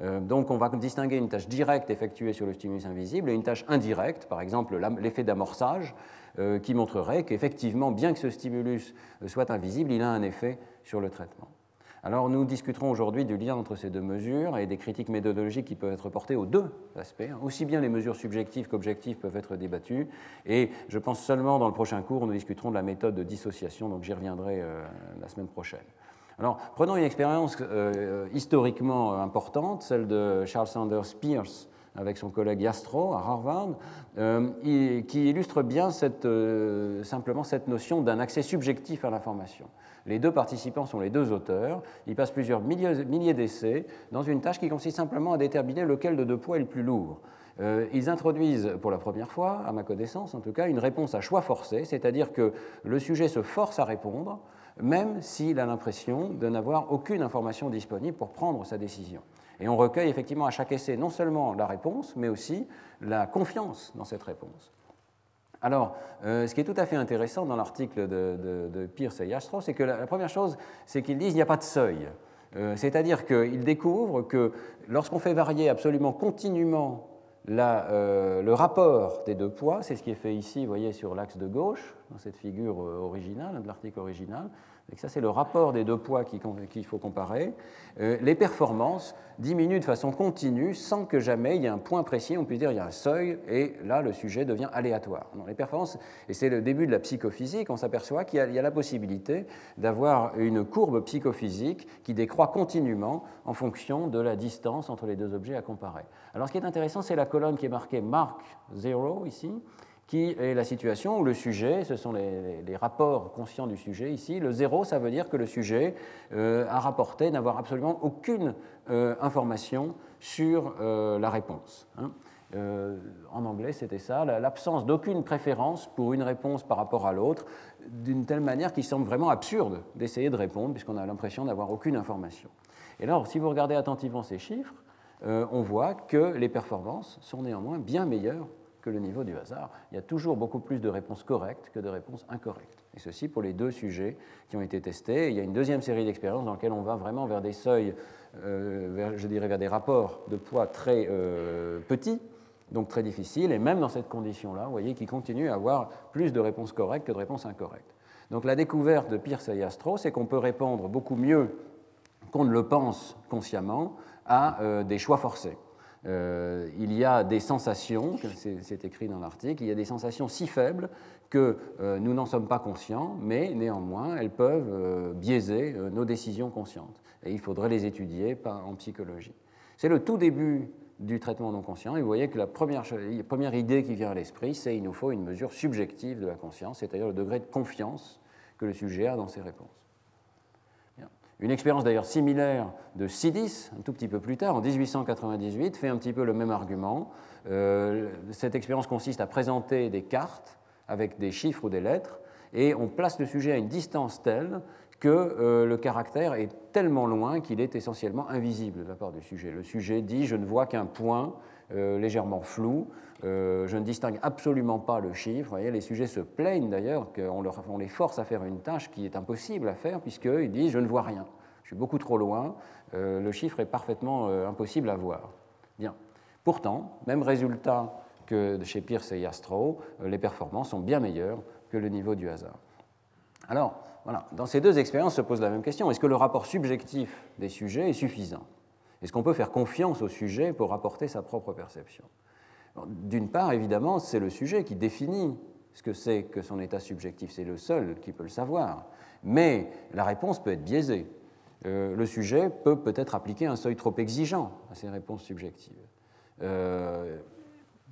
Euh, donc on va distinguer une tâche directe effectuée sur le stimulus invisible et une tâche indirecte, par exemple l'effet d'amorçage, euh, qui montrerait qu'effectivement, bien que ce stimulus soit invisible, il a un effet sur le traitement. Alors nous discuterons aujourd'hui du lien entre ces deux mesures et des critiques méthodologiques qui peuvent être portées aux deux aspects. Aussi bien les mesures subjectives qu'objectives peuvent être débattues. Et je pense seulement dans le prochain cours, nous discuterons de la méthode de dissociation, donc j'y reviendrai euh, la semaine prochaine. Alors prenons une expérience euh, historiquement importante, celle de Charles Sanders Peirce avec son collègue Yastro à Harvard, euh, qui illustre bien simplement cette notion d'un accès subjectif à l'information. Les deux participants sont les deux auteurs. Ils passent plusieurs milliers, d'essais dans une tâche qui consiste simplement à déterminer lequel de deux poids est le plus lourd. Euh, ils introduisent pour la première fois, à ma connaissance en tout cas, une réponse à choix forcé, c'est-à-dire que le sujet se force à répondre, même s'il a l'impression de n'avoir aucune information disponible pour prendre sa décision. Et on recueille effectivement à chaque essai non seulement la réponse, mais aussi la confiance dans cette réponse. Alors, euh, ce qui est tout à fait intéressant dans l'article de, Pierce et Yastro, c'est que la, première chose, c'est qu'ils disent qu'il n'y a pas de seuil. Euh, c'est-à-dire qu'ils découvrent que lorsqu'on fait varier absolument continuellement euh, le rapport des deux poids, c'est ce qui est fait ici, vous voyez, sur l'axe de gauche, dans cette figure originale, de l'article original, et ça c'est le rapport des deux poids qu'il faut comparer, euh, les performances diminuent de façon continue sans que jamais il y ait un point précis, on puisse dire il y a un seuil, et là le sujet devient aléatoire. les performances, et c'est le début de la psychophysique, on s'aperçoit qu'il y, a la possibilité d'avoir une courbe psychophysique qui décroît continuellement en fonction de la distance entre les deux objets à comparer. Alors ce qui est intéressant, c'est la colonne qui est marquée Mark Zero ici, qui est la situation où le sujet, ce sont les, rapports conscients du sujet ici. Le zéro, ça veut dire que le sujet euh, a rapporté n'avoir absolument aucune euh, information sur euh, la réponse. Hein. en anglais, c'était ça, l'absence d'aucune préférence pour une réponse par rapport à l'autre, d'une telle manière qu'il semble vraiment absurde d'essayer de répondre, puisqu'on a l'impression d'avoir aucune information. Et alors, si vous regardez attentivement ces chiffres, on voit que les performances sont néanmoins bien meilleures le niveau du hasard. Il y a toujours beaucoup plus de réponses correctes que de réponses incorrectes. Et ceci pour les deux sujets qui ont été testés. il y a une deuxième série d'expériences dans laquelle on va vraiment vers des seuils, euh, je dirais vers des rapports de poids très euh, petits, donc très difficiles. Et même dans cette condition-là, vous voyez qu'il continue à avoir plus de réponses correctes que de réponses incorrectes. Donc la découverte de Pierce et Astro, c'est qu'on peut répondre beaucoup mieux qu'on ne le pense consciemment à euh, des choix forcés. Euh, il y a des sensations, c'est écrit dans l'article, il y a des sensations si faibles que euh, nous n'en sommes pas conscients, mais néanmoins, elles peuvent euh, biaiser nos décisions conscientes. Et il faudrait les étudier en psychologie. C'est le tout début du traitement non conscient. Et vous voyez que la première, la première idée qui vient à l'esprit, c'est qu'il nous faut une mesure subjective de la conscience, c'est-à-dire le degré de confiance que le sujet a dans ses réponses. Une expérience d'ailleurs similaire de Sidis, un tout petit peu plus tard, en 1898, fait un petit peu le même argument. Euh, cette expérience consiste à présenter des cartes avec des chiffres ou des lettres, et on place le sujet à une distance telle que euh, le caractère est tellement loin qu'il est essentiellement invisible de la part du sujet. Le sujet dit je ne vois qu'un point euh, légèrement flou, euh, je ne distingue absolument pas le chiffre. Les sujets se plaignent d'ailleurs qu'on on les force à faire une tâche qui est impossible à faire puisqu'ils disent je ne vois rien, je suis beaucoup trop loin, le chiffre est parfaitement impossible à voir. Bien. Pourtant, même résultat que chez Pierce et Yastrow, les performances sont bien meilleures que le niveau du hasard. Alors, voilà, dans ces deux expériences se pose la même question. Est-ce que le rapport subjectif des sujets est suffisant? Est-ce qu'on peut faire confiance au sujet pour rapporter sa propre perception? D'une part, évidemment, c'est le sujet qui définit ce que c'est que son état subjectif. C'est le seul qui peut le savoir. Mais la réponse peut être biaisée. Euh, le sujet peut peut-être appliquer un seuil trop exigeant à ses réponses subjectives. Euh,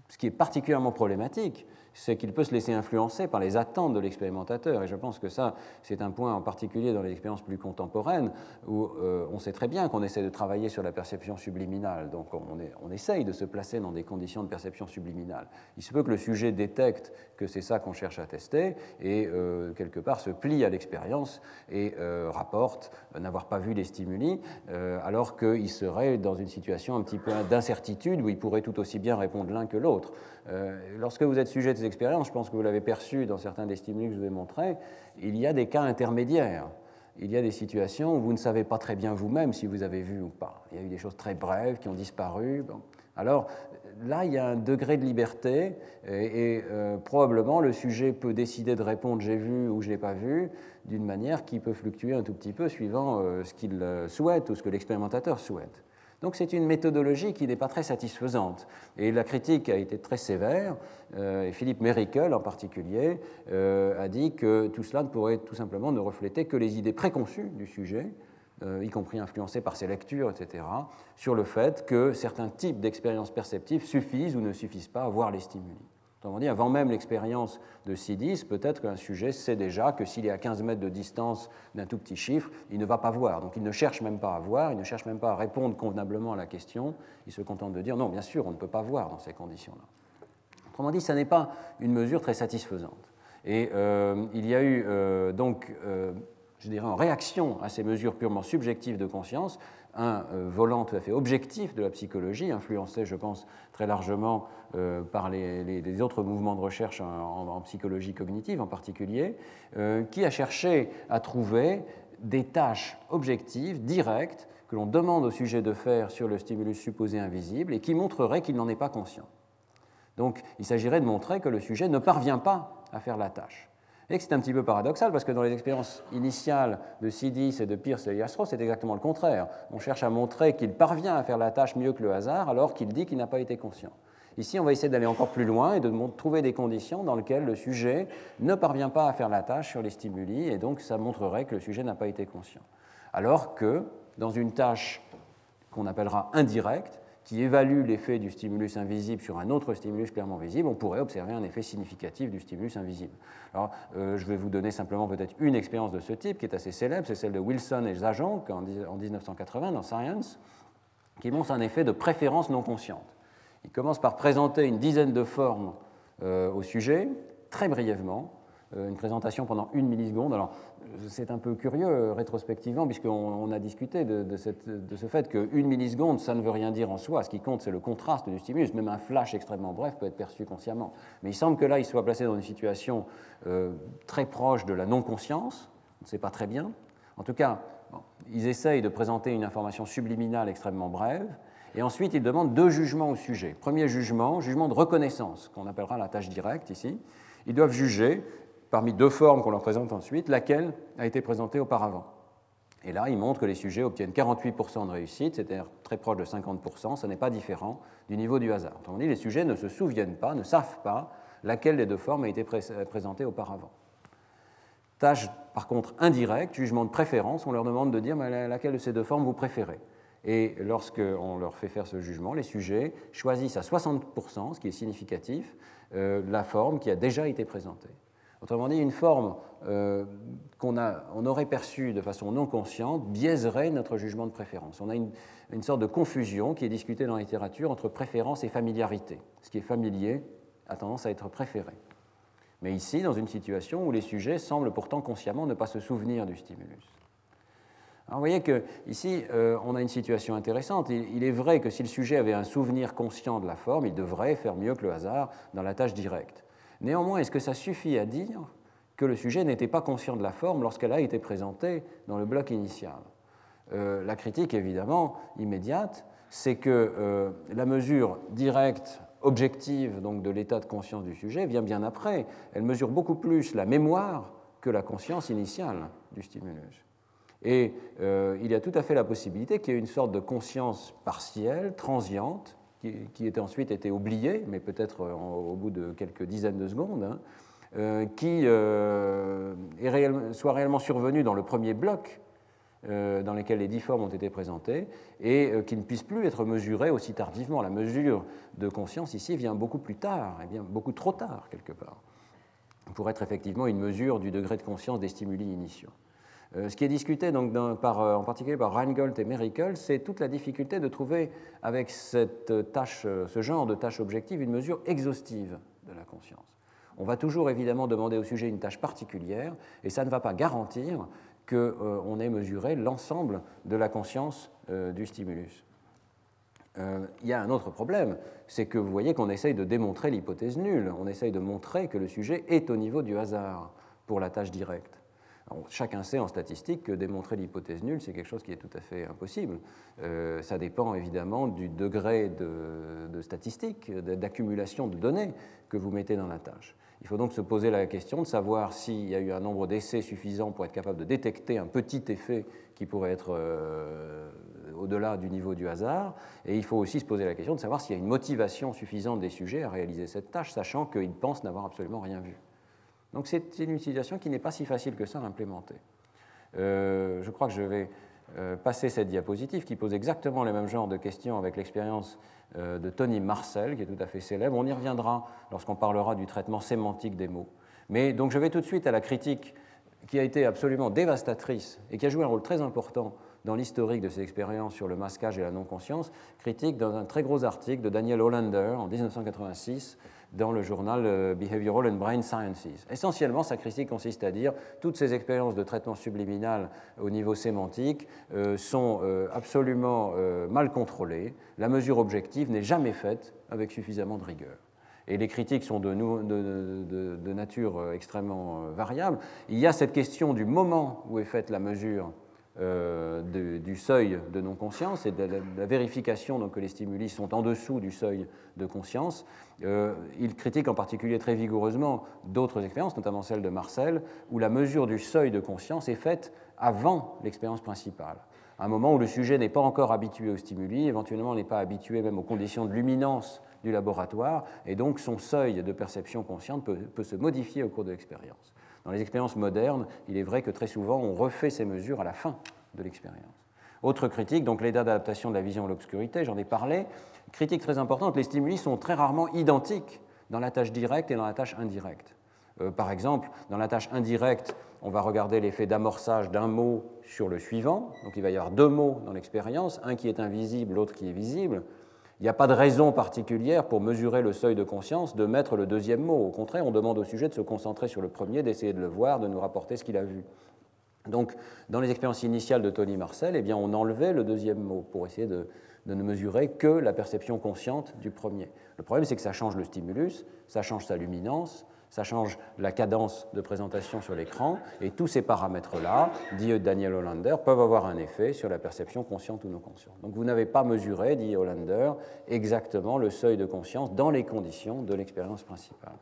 ce qui est particulièrement problématique, c'est qu'il peut se laisser influencer par les attentes de l'expérimentateur. Et je pense que ça, c'est un point en particulier dans les expériences plus contemporaines, où euh, on sait très bien qu'on essaie de travailler sur la perception subliminale. Donc on, essaye de se placer dans des conditions de perception subliminale. Il se peut que le sujet détecte que c'est ça qu'on cherche à tester, et euh, quelque part se plie à l'expérience et euh, rapporte n'avoir pas vu les stimuli, alors qu'il serait dans une situation un petit peu d'incertitude, où il pourrait tout aussi bien répondre l'un que l'autre. Euh, lorsque vous êtes sujet de ces expériences, je pense que vous l'avez perçu dans certains des stimuli que je vous ai montrés, il y a des cas intermédiaires. Il y a des situations où vous ne savez pas très bien vous-même si vous avez vu ou pas. Il y a eu des choses très brèves qui ont disparu. Alors là, il y a un degré de liberté et, euh, probablement le sujet peut décider de répondre j'ai vu ou je n'ai pas vu d'une manière qui peut fluctuer un tout petit peu suivant euh, ce qu'il souhaite ou ce que l'expérimentateur souhaite. Donc c'est une méthodologie qui n'est pas très satisfaisante. Et la critique a été très sévère, euh, et Philippe Merikel en particulier euh, a dit que tout cela ne pourrait tout simplement ne refléter que les idées préconçues du sujet, euh, y compris influencées par ses lectures, etc., sur le fait que certains types d'expériences perceptives suffisent ou ne suffisent pas à voir les stimuli. Autrement dit, avant même l'expérience de C10, peut-être qu'un sujet sait déjà que s'il est à 15 mètres de distance d'un tout petit chiffre, il ne va pas voir. Donc il ne cherche même pas à voir, il ne cherche même pas à répondre convenablement à la question. Il se contente de dire non, bien sûr, on ne peut pas voir dans ces conditions-là. Autrement dit, ce n'est pas une mesure très satisfaisante. Et euh, il y a eu euh, donc, euh, je dirais, en réaction à ces mesures purement subjectives de conscience, un euh, volant tout à fait objectif de la psychologie, influencé, je pense, très largement euh, par les, autres mouvements de recherche en, psychologie cognitive en particulier, euh, qui a cherché à trouver des tâches objectives, directes, que l'on demande au sujet de faire sur le stimulus supposé invisible et qui montreraient qu'il n'en est pas conscient. Donc il s'agirait de montrer que le sujet ne parvient pas à faire la tâche. Et c'est un petit peu paradoxal parce que dans les expériences initiales de Sidis et de Pierce et Yastro, c'est exactement le contraire. On cherche à montrer qu'il parvient à faire la tâche mieux que le hasard alors qu'il dit qu'il n'a pas été conscient. Ici, on va essayer d'aller encore plus loin et de trouver des conditions dans lesquelles le sujet ne parvient pas à faire la tâche sur les stimuli et donc ça montrerait que le sujet n'a pas été conscient. Alors que dans une tâche qu'on appellera indirecte, qui évalue l'effet du stimulus invisible sur un autre stimulus clairement visible, on pourrait observer un effet significatif du stimulus invisible. Alors, euh, je vais vous donner simplement peut-être une expérience de ce type qui est assez célèbre, c'est celle de Wilson et Zajonc en 1980 dans Science, qui montre un effet de préférence non consciente. Il commence par présenter une dizaine de formes euh, au sujet, très brièvement, une présentation pendant une milliseconde. Alors, c'est un peu curieux euh, rétrospectivement, puisqu'on a discuté de, ce fait qu'une milliseconde, ça ne veut rien dire en soi. Ce qui compte, c'est le contraste du stimulus. Même un flash extrêmement bref peut être perçu consciemment. Mais il semble que là, il soit placé dans une situation euh, très proche de la non-conscience. On ne sait pas très bien. En tout cas, ils essayent de présenter une information subliminale extrêmement brève. Et ensuite, ils demandent deux jugements au sujet. Premier jugement, jugement de reconnaissance, qu'on appellera la tâche directe ici. Ils doivent juger parmi deux formes qu'on leur présente ensuite, laquelle a été présentée auparavant. Et là, il montre que les sujets obtiennent 48% de réussite, c'est-à-dire très proche de 50%, ce n'est pas différent du niveau du hasard. Autrement dit, les sujets ne se souviennent pas, ne savent pas laquelle des deux formes a été présentée auparavant. Tâche, par contre, indirecte, jugement de préférence, on leur demande de dire laquelle de ces deux formes vous préférez? Et lorsqu'on leur fait faire ce jugement, les sujets choisissent à 60%, ce qui est significatif, euh, la forme qui a déjà été présentée. Autrement dit, une forme euh, qu'on on aurait perçue de façon non consciente biaiserait notre jugement de préférence. On a une, sorte de confusion qui est discutée dans la littérature entre préférence et familiarité. Ce qui est familier a tendance à être préféré. Mais ici, dans une situation où les sujets semblent pourtant consciemment ne pas se souvenir du stimulus. Vous voyez qu'ici, euh, on a une situation intéressante. Il, est vrai que si le sujet avait un souvenir conscient de la forme, il devrait faire mieux que le hasard dans la tâche directe. Néanmoins, est-ce que ça suffit à dire que le sujet n'était pas conscient de la forme lorsqu'elle a été présentée dans le bloc initial? Euh, La critique, évidemment, immédiate, c'est que euh, la mesure directe, objective donc, de l'état de conscience du sujet vient bien après. Elle mesure beaucoup plus la mémoire que la conscience initiale du stimulus. Et euh, il y a tout à fait la possibilité qu'il y ait une sorte de conscience partielle, transiente, qui, qui ait ensuite été oubliée, mais peut-être euh, au bout de quelques dizaines de secondes, hein, euh, qui soit réellement survenue dans le premier bloc dans lequel les dix formes ont été présentées et qui ne puisse plus être mesurée aussi tardivement. La mesure de conscience ici vient beaucoup plus tard, et bien beaucoup trop tard quelque part, pour être effectivement une mesure du degré de conscience des stimuli initiaux. Euh, ce qui est discuté donc, euh, en particulier par Reingold et Merkel, c'est toute la difficulté de trouver avec cette tâche, euh, ce genre de tâche objective une mesure exhaustive de la conscience. On va toujours évidemment demander au sujet une tâche particulière et ça ne va pas garantir qu'on ait mesuré l'ensemble de la conscience du stimulus. il y a un autre problème, c'est que vous voyez qu'on essaye de démontrer l'hypothèse nulle, on essaye de montrer que le sujet est au niveau du hasard pour la tâche directe chacun sait en statistique que démontrer l'hypothèse nulle, c'est quelque chose qui est tout à fait impossible. Euh, ça dépend évidemment du degré de, statistique, d'accumulation de données que vous mettez dans la tâche. Il faut donc se poser la question de savoir s'il y a eu un nombre d'essais suffisant pour être capable de détecter un petit effet qui pourrait être euh, au-delà du niveau du hasard. Et il faut aussi se poser la question de savoir s'il y a une motivation suffisante des sujets à réaliser cette tâche, sachant qu'ils pensent n'avoir absolument rien vu. Donc c'est une utilisation qui n'est pas si facile que ça à implémenter. Euh, je crois que je vais euh, passer cette diapositive qui pose exactement le même genre de questions avec l'expérience euh, de Tony Marcel, qui est tout à fait célèbre. On y reviendra lorsqu'on parlera du traitement sémantique des mots. Mais donc je vais tout de suite à la critique qui a été absolument dévastatrice et qui a joué un rôle très important dans l'historique de ces expériences sur le masquage et la non-conscience, critique dans un très gros article de Daniel Hollander en 1986 dans le journal euh, Behavioral and Brain Sciences. Essentiellement, sa critique consiste à dire toutes ces expériences de traitement subliminal au niveau sémantique euh, sont euh, absolument mal contrôlées, la mesure objective n'est jamais faite avec suffisamment de rigueur. Et les critiques sont de, nature extrêmement variable. Il y a cette question du moment où est faite la mesure euh, du seuil de non-conscience et de la, vérification donc, que les stimuli sont en dessous du seuil de conscience. Euh, il critique en particulier très vigoureusement d'autres expériences, notamment celle de Marcel, où la mesure du seuil de conscience est faite avant l'expérience principale. Un moment où le sujet n'est pas encore habitué aux stimuli, éventuellement n'est pas habitué même aux conditions de luminance du laboratoire, et donc son seuil de perception consciente peut se modifier au cours de l'expérience. Dans les expériences modernes, il est vrai que très souvent, on refait ces mesures à la fin de l'expérience. Autre critique, donc l'état d'adaptation de la vision à l'obscurité, j'en ai parlé. Critique très importante, les stimuli sont très rarement identiques dans la tâche directe et dans la tâche indirecte. Euh, par exemple, dans la tâche indirecte, on va regarder l'effet d'amorçage d'un mot sur le suivant. Donc il va y avoir deux mots dans l'expérience, un qui est invisible, l'autre qui est visible. Il n'y a pas de raison particulière pour mesurer le seuil de conscience de mettre le deuxième mot. Au contraire, on demande au sujet de se concentrer sur le premier, d'essayer de le voir, de nous rapporter ce qu'il a vu. Donc, dans les expériences initiales de Tony Marcel, eh bien, on enlevait le deuxième mot pour essayer de, de ne mesurer que la perception consciente du premier. Le problème, c'est que ça change le stimulus, ça change sa luminance, ça change la cadence de présentation sur l'écran, et tous ces paramètres-là, dit Daniel Hollander, peuvent avoir un effet sur la perception consciente ou non consciente. Donc vous n'avez pas mesuré, dit Hollander, exactement le seuil de conscience dans les conditions de l'expérience principale.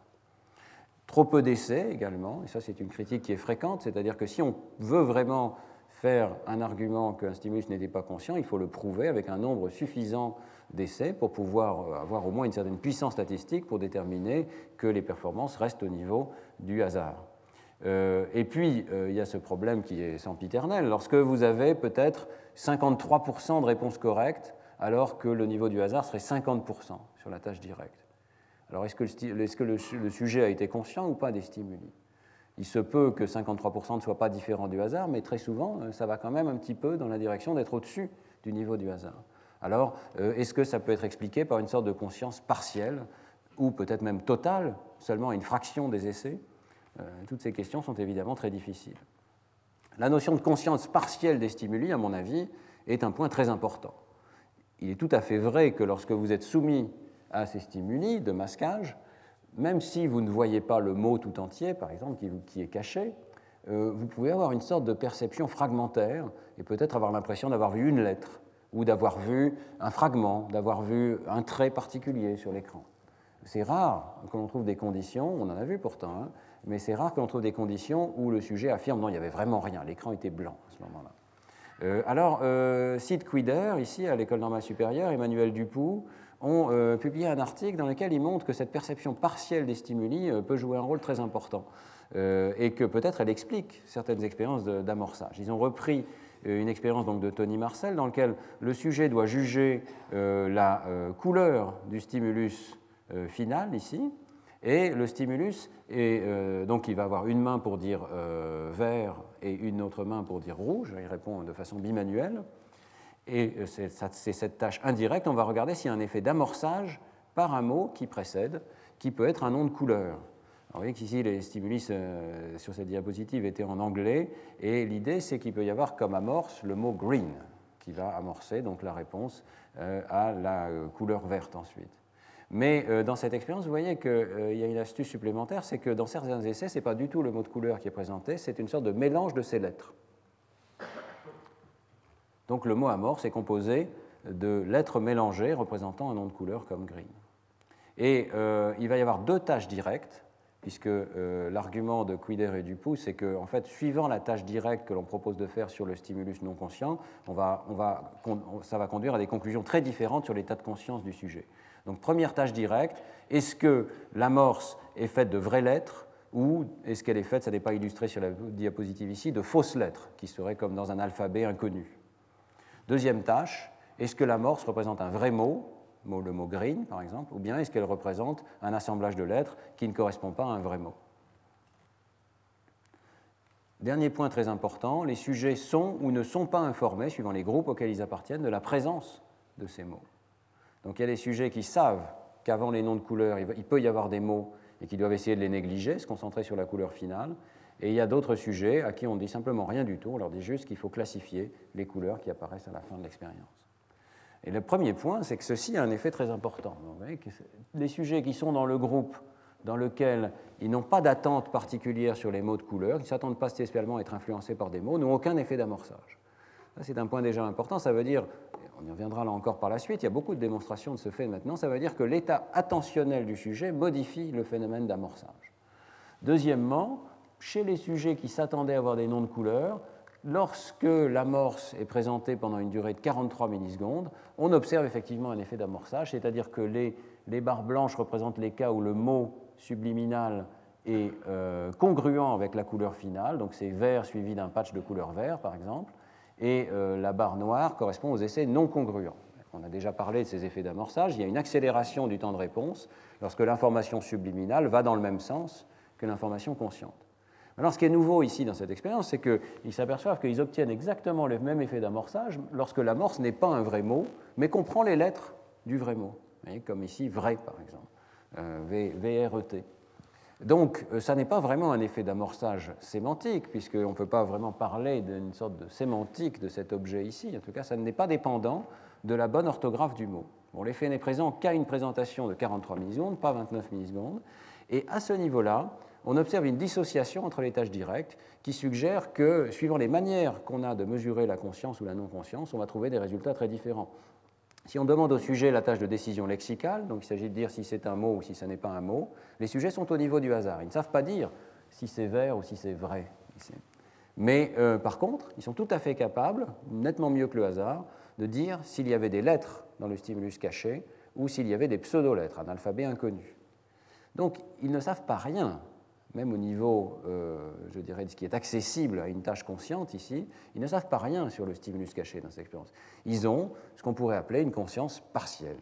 Trop peu d'essais également, et ça c'est une critique qui est fréquente, c'est-à-dire que si on veut vraiment faire un argument qu'un stimulus n'était pas conscient, il faut le prouver avec un nombre suffisant d'essais pour pouvoir euh, avoir au moins une certaine puissance statistique pour déterminer que les performances restent au niveau du hasard. Euh, et puis, euh, il y a ce problème qui est sempiternel. Lorsque vous avez peut-être 53% de réponses correctes, alors que le niveau du hasard serait 50% sur la tâche directe. Alors, est-ce que, le, le, sujet a été conscient ou pas des stimuli? Il se peut que 53% ne soit pas différent du hasard, mais très souvent, ça va quand même un petit peu dans la direction d'être au-dessus du niveau du hasard. Alors, euh, est-ce que ça peut être expliqué par une sorte de conscience partielle ou peut-être même totale, seulement une fraction des essais euh, Toutes ces questions sont évidemment très difficiles. La notion de conscience partielle des stimuli, à mon avis, est un point très important. Il est tout à fait vrai que lorsque vous êtes soumis à ces stimuli de masquage, même si vous ne voyez pas le mot tout entier, par exemple, qui, est caché, euh, vous pouvez avoir une sorte de perception fragmentaire et peut-être avoir l'impression d'avoir vu une lettre ou d'avoir vu un fragment, d'avoir vu un trait particulier sur l'écran. C'est rare que l'on trouve des conditions, on en a vu pourtant, hein, mais c'est rare que l'on trouve des conditions où le sujet affirme non, il n'y avait vraiment rien, l'écran était blanc à ce moment-là. Euh, alors, euh, Sid Quider, ici à l'École normale supérieure, Emmanuel Dupoux, ont euh, publié un article dans lequel ils montrent que cette perception partielle des stimuli peut jouer un rôle très important et que peut-être elle explique certaines expériences d'amorçage. Ils ont repris une expérience donc de Tony Marcel dans laquelle le sujet doit juger euh, la euh, couleur du stimulus final ici, et le stimulus, est, donc il va avoir une main pour dire vert et une autre main pour dire rouge, il répond de façon bimanuelle, et c'est cette tâche indirecte, on va regarder s'il y a un effet d'amorçage par un mot qui précède, qui peut être un nom de couleur vous voyez qu'ici, les stimuli euh, sur cette diapositive étaient en anglais, et l'idée, c'est qu'il peut y avoir comme amorce le mot green, qui va amorcer donc la réponse euh, à la euh, couleur verte ensuite. Mais dans cette expérience, vous voyez qu'il y a une astuce supplémentaire, c'est que dans certains essais, ce n'est pas du tout le mot de couleur qui est présenté, c'est une sorte de mélange de ces lettres. Donc le mot amorce est composé de lettres mélangées représentant un nom de couleur comme green. Et il va y avoir deux tâches directes puisque euh, l'argument de Quider et Dupoux, c'est que, en fait, suivant la tâche directe que l'on propose de faire sur le stimulus non conscient, on va, on va, ça va conduire à des conclusions très différentes sur l'état de conscience du sujet. Donc, première tâche directe, est-ce que l'amorce est faite de vraies lettres ou est-ce qu'elle est faite, ça n'est pas illustré sur la diapositive ici, de fausses lettres, qui seraient comme dans un alphabet inconnu? Deuxième tâche, est-ce que l'amorce représente un vrai mot le mot green, par exemple, ou bien est-ce qu'elle représente un assemblage de lettres qui ne correspond pas à un vrai mot Dernier point très important, les sujets sont ou ne sont pas informés, suivant les groupes auxquels ils appartiennent, de la présence de ces mots. Donc il y a des sujets qui savent qu'avant les noms de couleurs, il peut y avoir des mots et qui doivent essayer de les négliger, se concentrer sur la couleur finale. Et il y a d'autres sujets à qui on ne dit simplement rien du tout, on leur dit juste qu'il faut classifier les couleurs qui apparaissent à la fin de l'expérience. Et le premier point, c'est que ceci a un effet très important. les sujets qui sont dans le groupe dans lequel ils n'ont pas d'attente particulière sur les mots de couleur, qui ne s'attendent pas spécialement à être influencés par des mots, n'ont aucun effet d'amorçage. C'est un point déjà important. Ça veut dire, on y reviendra là encore par la suite, il y a beaucoup de démonstrations de ce fait maintenant, ça veut dire que l'état attentionnel du sujet modifie le phénomène d'amorçage. Deuxièmement, chez les sujets qui s'attendaient à avoir des noms de couleurs, lorsque l'amorce est présentée pendant une durée de 43 millisecondes, on observe effectivement un effet d'amorçage, c'est-à-dire que les, barres blanches représentent les cas où le mot subliminal est euh, congruent avec la couleur finale, donc c'est vert suivi d'un patch de couleur vert par exemple, et euh, la barre noire correspond aux essais non congruents. On a déjà parlé de ces effets d'amorçage, il y a une accélération du temps de réponse lorsque l'information subliminale va dans le même sens que l'information consciente. Alors, ce qui est nouveau ici dans cette expérience, c'est qu'ils s'aperçoivent qu'ils obtiennent exactement le même effet d'amorçage lorsque l'amorce n'est pas un vrai mot, mais comprend les lettres du vrai mot. comme ici, vrai, par exemple, euh, VRET. Donc, euh, ça n'est pas vraiment un effet d'amorçage sémantique, puisqu'on ne peut pas vraiment parler d'une sorte de sémantique de cet objet ici. En tout cas, ça n'est pas dépendant de la bonne orthographe du mot. L'effet n'est présent qu'à une présentation de 43 millisecondes, pas 29 millisecondes. Et à ce niveau-là, on observe une dissociation entre les tâches directes qui suggère que, suivant les manières qu'on a de mesurer la conscience ou la non-conscience, on va trouver des résultats très différents. Si on demande au sujet la tâche de décision lexicale, donc il s'agit de dire si c'est un mot ou si ce n'est pas un mot, les sujets sont au niveau du hasard. Ils ne savent pas dire si c'est vert ou si c'est vrai. Mais euh, par contre, ils sont tout à fait capables, nettement mieux que le hasard, de dire s'il y avait des lettres dans le stimulus caché ou s'il y avait des pseudo-lettres, un alphabet inconnu. Donc ils ne savent pas rien, même au niveau, euh, je dirais, de ce qui est accessible à une tâche consciente ici, ils ne savent pas rien sur le stimulus caché dans cette expérience. Ils ont ce qu'on pourrait appeler une conscience partielle.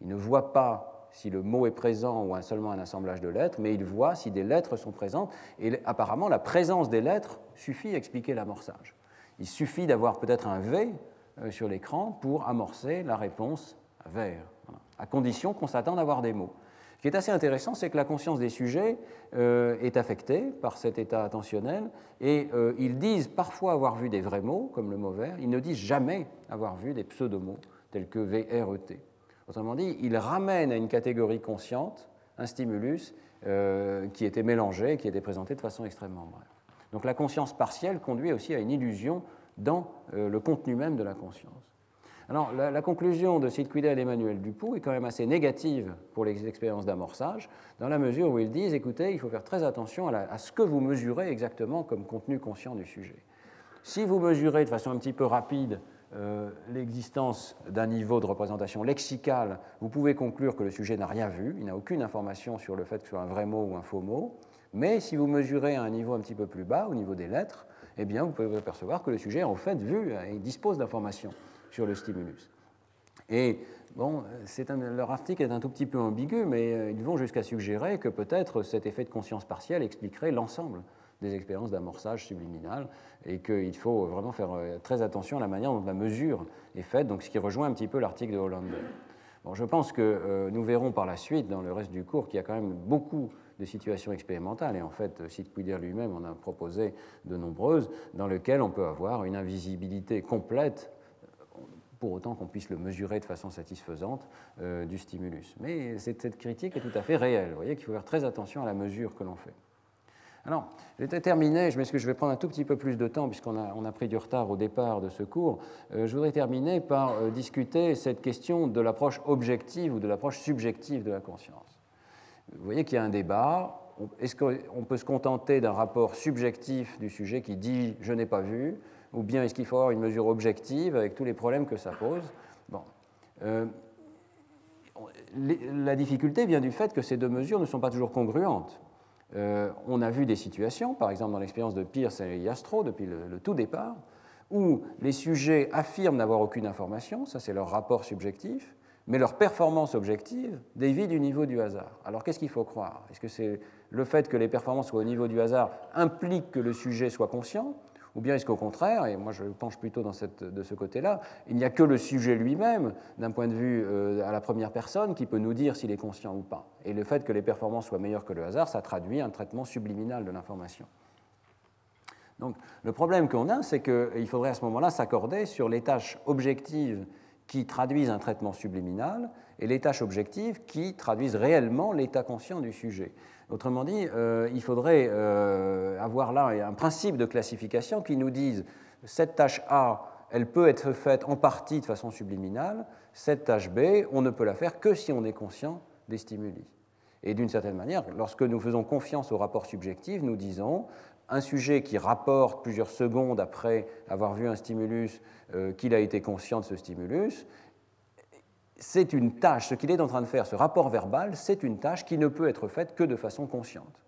Ils ne voient pas si le mot est présent ou seulement un assemblage de lettres, mais ils voient si des lettres sont présentes. Et apparemment, la présence des lettres suffit à expliquer l'amorçage. Il suffit d'avoir peut-être un V euh, sur l'écran pour amorcer la réponse vert, à condition qu'on s'attende à avoir des mots. Ce qui est assez intéressant, c'est que la conscience des sujets euh, est affectée par cet état attentionnel et euh, ils disent parfois avoir vu des vrais mots, comme le mot vert, ils ne disent jamais avoir vu des pseudomots tels que VRET. Autrement dit, ils ramènent à une catégorie consciente un stimulus euh, qui était mélangé, qui était présenté de façon extrêmement brève. Donc la conscience partielle conduit aussi à une illusion dans le contenu même de la conscience. Alors, la, conclusion de Sidquidel et Emmanuel Dupont est quand même assez négative pour les expériences d'amorçage, dans la mesure où ils disent écoutez, il faut faire très attention à, ce que vous mesurez exactement comme contenu conscient du sujet. Si vous mesurez de façon un petit peu rapide euh, l'existence d'un niveau de représentation lexicale, vous pouvez conclure que le sujet n'a rien vu, il n'a aucune information sur le fait que ce soit un vrai mot ou un faux mot. Mais si vous mesurez à un niveau un petit peu plus bas, au niveau des lettres, eh bien, vous pouvez apercevoir que le sujet a en fait vu et dispose d'informations sur le stimulus. Et bon, leur article est un tout petit peu ambigu, mais euh, ils vont jusqu'à suggérer que peut-être cet effet de conscience partielle expliquerait l'ensemble des expériences d'amorçage subliminal et qu'il faut vraiment faire euh, très attention à la manière dont la mesure est faite, donc ce qui rejoint un petit peu l'article de Hollander. Bon, je pense que euh, nous verrons par la suite, dans le reste du cours, qu'il y a quand même beaucoup de situations expérimentales, et en fait, Sid Quider lui-même en a proposé de nombreuses, dans lesquelles on peut avoir une invisibilité complète pour autant qu'on puisse le mesurer de façon satisfaisante euh, du stimulus. Mais cette, critique est tout à fait réelle. Vous voyez qu'il faut faire très attention à la mesure que l'on fait. Alors, j'étais terminé, je je vais prendre un tout petit peu plus de temps puisqu'on a, on a pris du retard au départ de ce cours. Euh, je voudrais terminer par euh, discuter cette question de l'approche objective ou de l'approche subjective de la conscience. Vous voyez qu'il y a un débat. Est-ce qu'on peut se contenter d'un rapport subjectif du sujet qui dit je n'ai pas vu ou bien est-ce qu'il faut avoir une mesure objective avec tous les problèmes que ça pose? Bon. Euh, la difficulté vient du fait que ces deux mesures ne sont pas toujours congruentes. Euh, on a vu des situations, par exemple dans l'expérience de Pierce et Yastro depuis le, tout départ, où les sujets affirment n'avoir aucune information, ça c'est leur rapport subjectif, mais leur performance objective dévie du niveau du hasard. Alors qu'est-ce qu'il faut croire? Est-ce que c'est le fait que les performances soient au niveau du hasard implique que le sujet soit conscient ou bien est-ce qu'au contraire, et moi je penche plutôt de ce côté-là, il n'y a que le sujet lui-même, d'un point de vue euh, à la première personne, qui peut nous dire s'il est conscient ou pas. Et le fait que les performances soient meilleures que le hasard, ça traduit un traitement subliminal de l'information. Donc le problème qu'on a, c'est qu'il faudrait à ce moment-là s'accorder sur les tâches objectives qui traduisent un traitement subliminal et les tâches objectives qui traduisent réellement l'état conscient du sujet. Autrement dit, euh, il faudrait euh, avoir là un principe de classification qui nous dise cette tâche A, elle peut être faite en partie de façon subliminale, cette tâche B, on ne peut la faire que si on est conscient des stimuli. Et d'une certaine manière, lorsque nous faisons confiance au rapport subjectif, nous disons un sujet qui rapporte plusieurs secondes après avoir vu un stimulus euh, qu'il a été conscient de ce stimulus, c'est une tâche, ce qu'il est en train de faire, ce rapport verbal, c'est une tâche qui ne peut être faite que de façon consciente.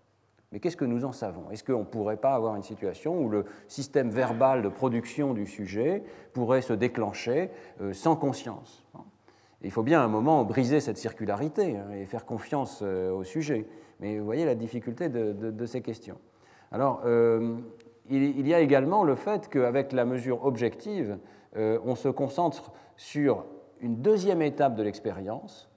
Mais qu'est-ce que nous en savons? Est-ce qu'on ne pourrait pas avoir une situation où le système verbal de production du sujet pourrait se déclencher euh, sans conscience? Il faut bien à un moment briser cette circularité hein, et faire confiance euh, au sujet. Mais vous voyez la difficulté de, ces questions. Alors, euh, il, y a également le fait qu'avec la mesure objective, on se concentre sur une deuxième étape de l'expérience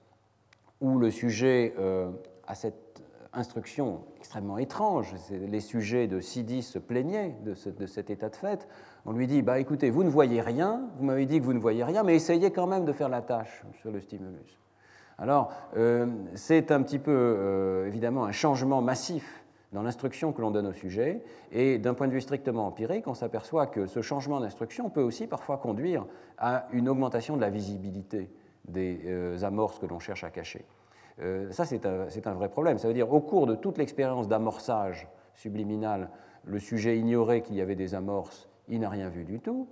où le sujet euh, a cette instruction extrêmement étrange. Les sujets de Sidi se plaignaient de, cet état de fait. On lui dit bah, écoutez, vous ne voyez rien, vous m'avez dit que vous ne voyez rien, mais essayez quand même de faire la tâche sur le stimulus. Alors, euh, c'est un petit peu, euh, évidemment, un changement massif dans l'instruction que l'on donne au sujet. Et d'un point de vue strictement empirique, on s'aperçoit que ce changement d'instruction peut aussi parfois conduire à une augmentation de la visibilité des euh, amorces que l'on cherche à cacher. Euh, ça, c'est un, vrai problème. Ça veut dire, au cours de toute l'expérience d'amorçage subliminal, le sujet ignorait qu'il y avait des amorces, il n'a rien vu du tout.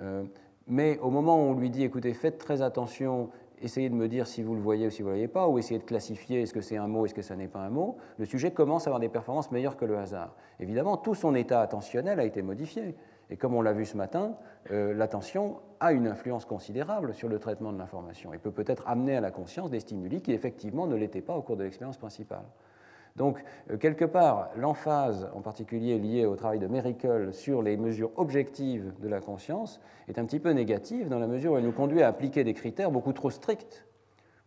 Euh, mais au moment où on lui dit, écoutez, faites très attention, essayez de me dire si vous le voyez ou si vous ne le voyez pas, ou essayez de classifier est-ce que c'est un mot, est-ce que ça n'est pas un mot, le sujet commence à avoir des performances meilleures que le hasard. Évidemment, tout son état attentionnel a été modifié. Et comme on l'a vu ce matin, euh, l'attention a une influence considérable sur le traitement de l'information et peut peut-être amener à la conscience des stimuli qui effectivement ne l'étaient pas au cours de l'expérience principale. Donc, euh, quelque part, l'emphase, en particulier liée au travail de Mericle sur les mesures objectives de la conscience, est un petit peu négative dans la mesure où elle nous conduit à appliquer des critères beaucoup trop stricts.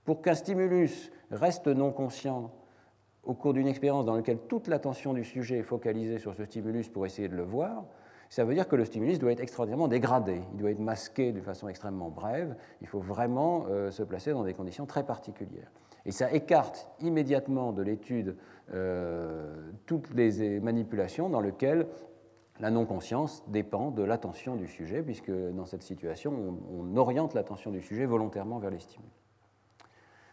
Pour qu'un stimulus reste non conscient au cours d'une expérience dans laquelle toute l'attention du sujet est focalisée sur ce stimulus pour essayer de le voir, ça veut dire que le stimulus doit être extraordinairement dégradé, il doit être masqué de façon extrêmement brève, il faut vraiment euh, se placer dans des conditions très particulières. Et ça écarte immédiatement de l'étude euh, toutes les manipulations dans lesquelles la non-conscience dépend de l'attention du sujet, puisque dans cette situation, on, oriente l'attention du sujet volontairement vers les stimuli.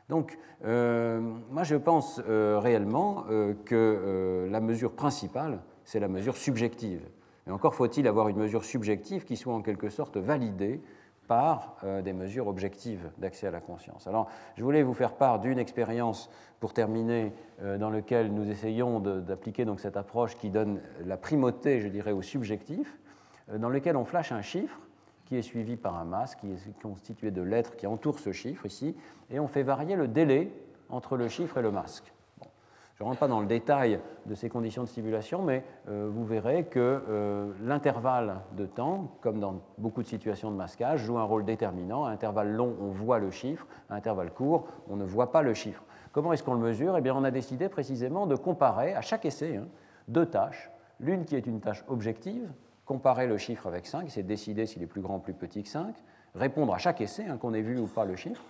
Donc, euh, moi, je pense réellement que la mesure principale, c'est la mesure subjective. Et encore faut-il avoir une mesure subjective qui soit en quelque sorte validée par euh, des mesures objectives d'accès à la conscience. Alors, je voulais vous faire part d'une expérience pour terminer, euh, dans laquelle nous essayons d'appliquer cette approche qui donne la primauté, je dirais, au subjectif, euh, dans lequel on flash un chiffre qui est suivi par un masque qui est constitué de lettres qui entourent ce chiffre ici, et on fait varier le délai entre le chiffre et le masque. Je ne rentre pas dans le détail de ces conditions de stimulation, mais euh, vous verrez que euh, l'intervalle de temps, comme dans beaucoup de situations de masquage, joue un rôle déterminant. À intervalle long, on voit le chiffre, à intervalle court, on ne voit pas le chiffre. Comment est-ce qu'on le mesure? Eh bien, on a décidé précisément de comparer à chaque essai hein, deux tâches. L'une qui est une tâche objective, comparer le chiffre avec 5, c'est décider s'il est plus grand ou plus petit que 5, répondre à chaque essai, hein, qu'on ait vu ou pas le chiffre,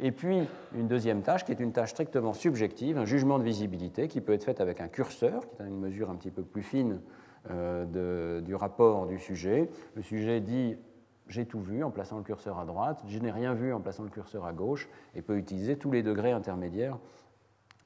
et puis une deuxième tâche qui est une tâche strictement subjective, un jugement de visibilité qui peut être fait avec un curseur, qui est une mesure un petit peu plus fine euh, du rapport du sujet. Le sujet dit j'ai tout vu en plaçant le curseur à droite, je n'ai rien vu en plaçant le curseur à gauche, et peut utiliser tous les degrés intermédiaires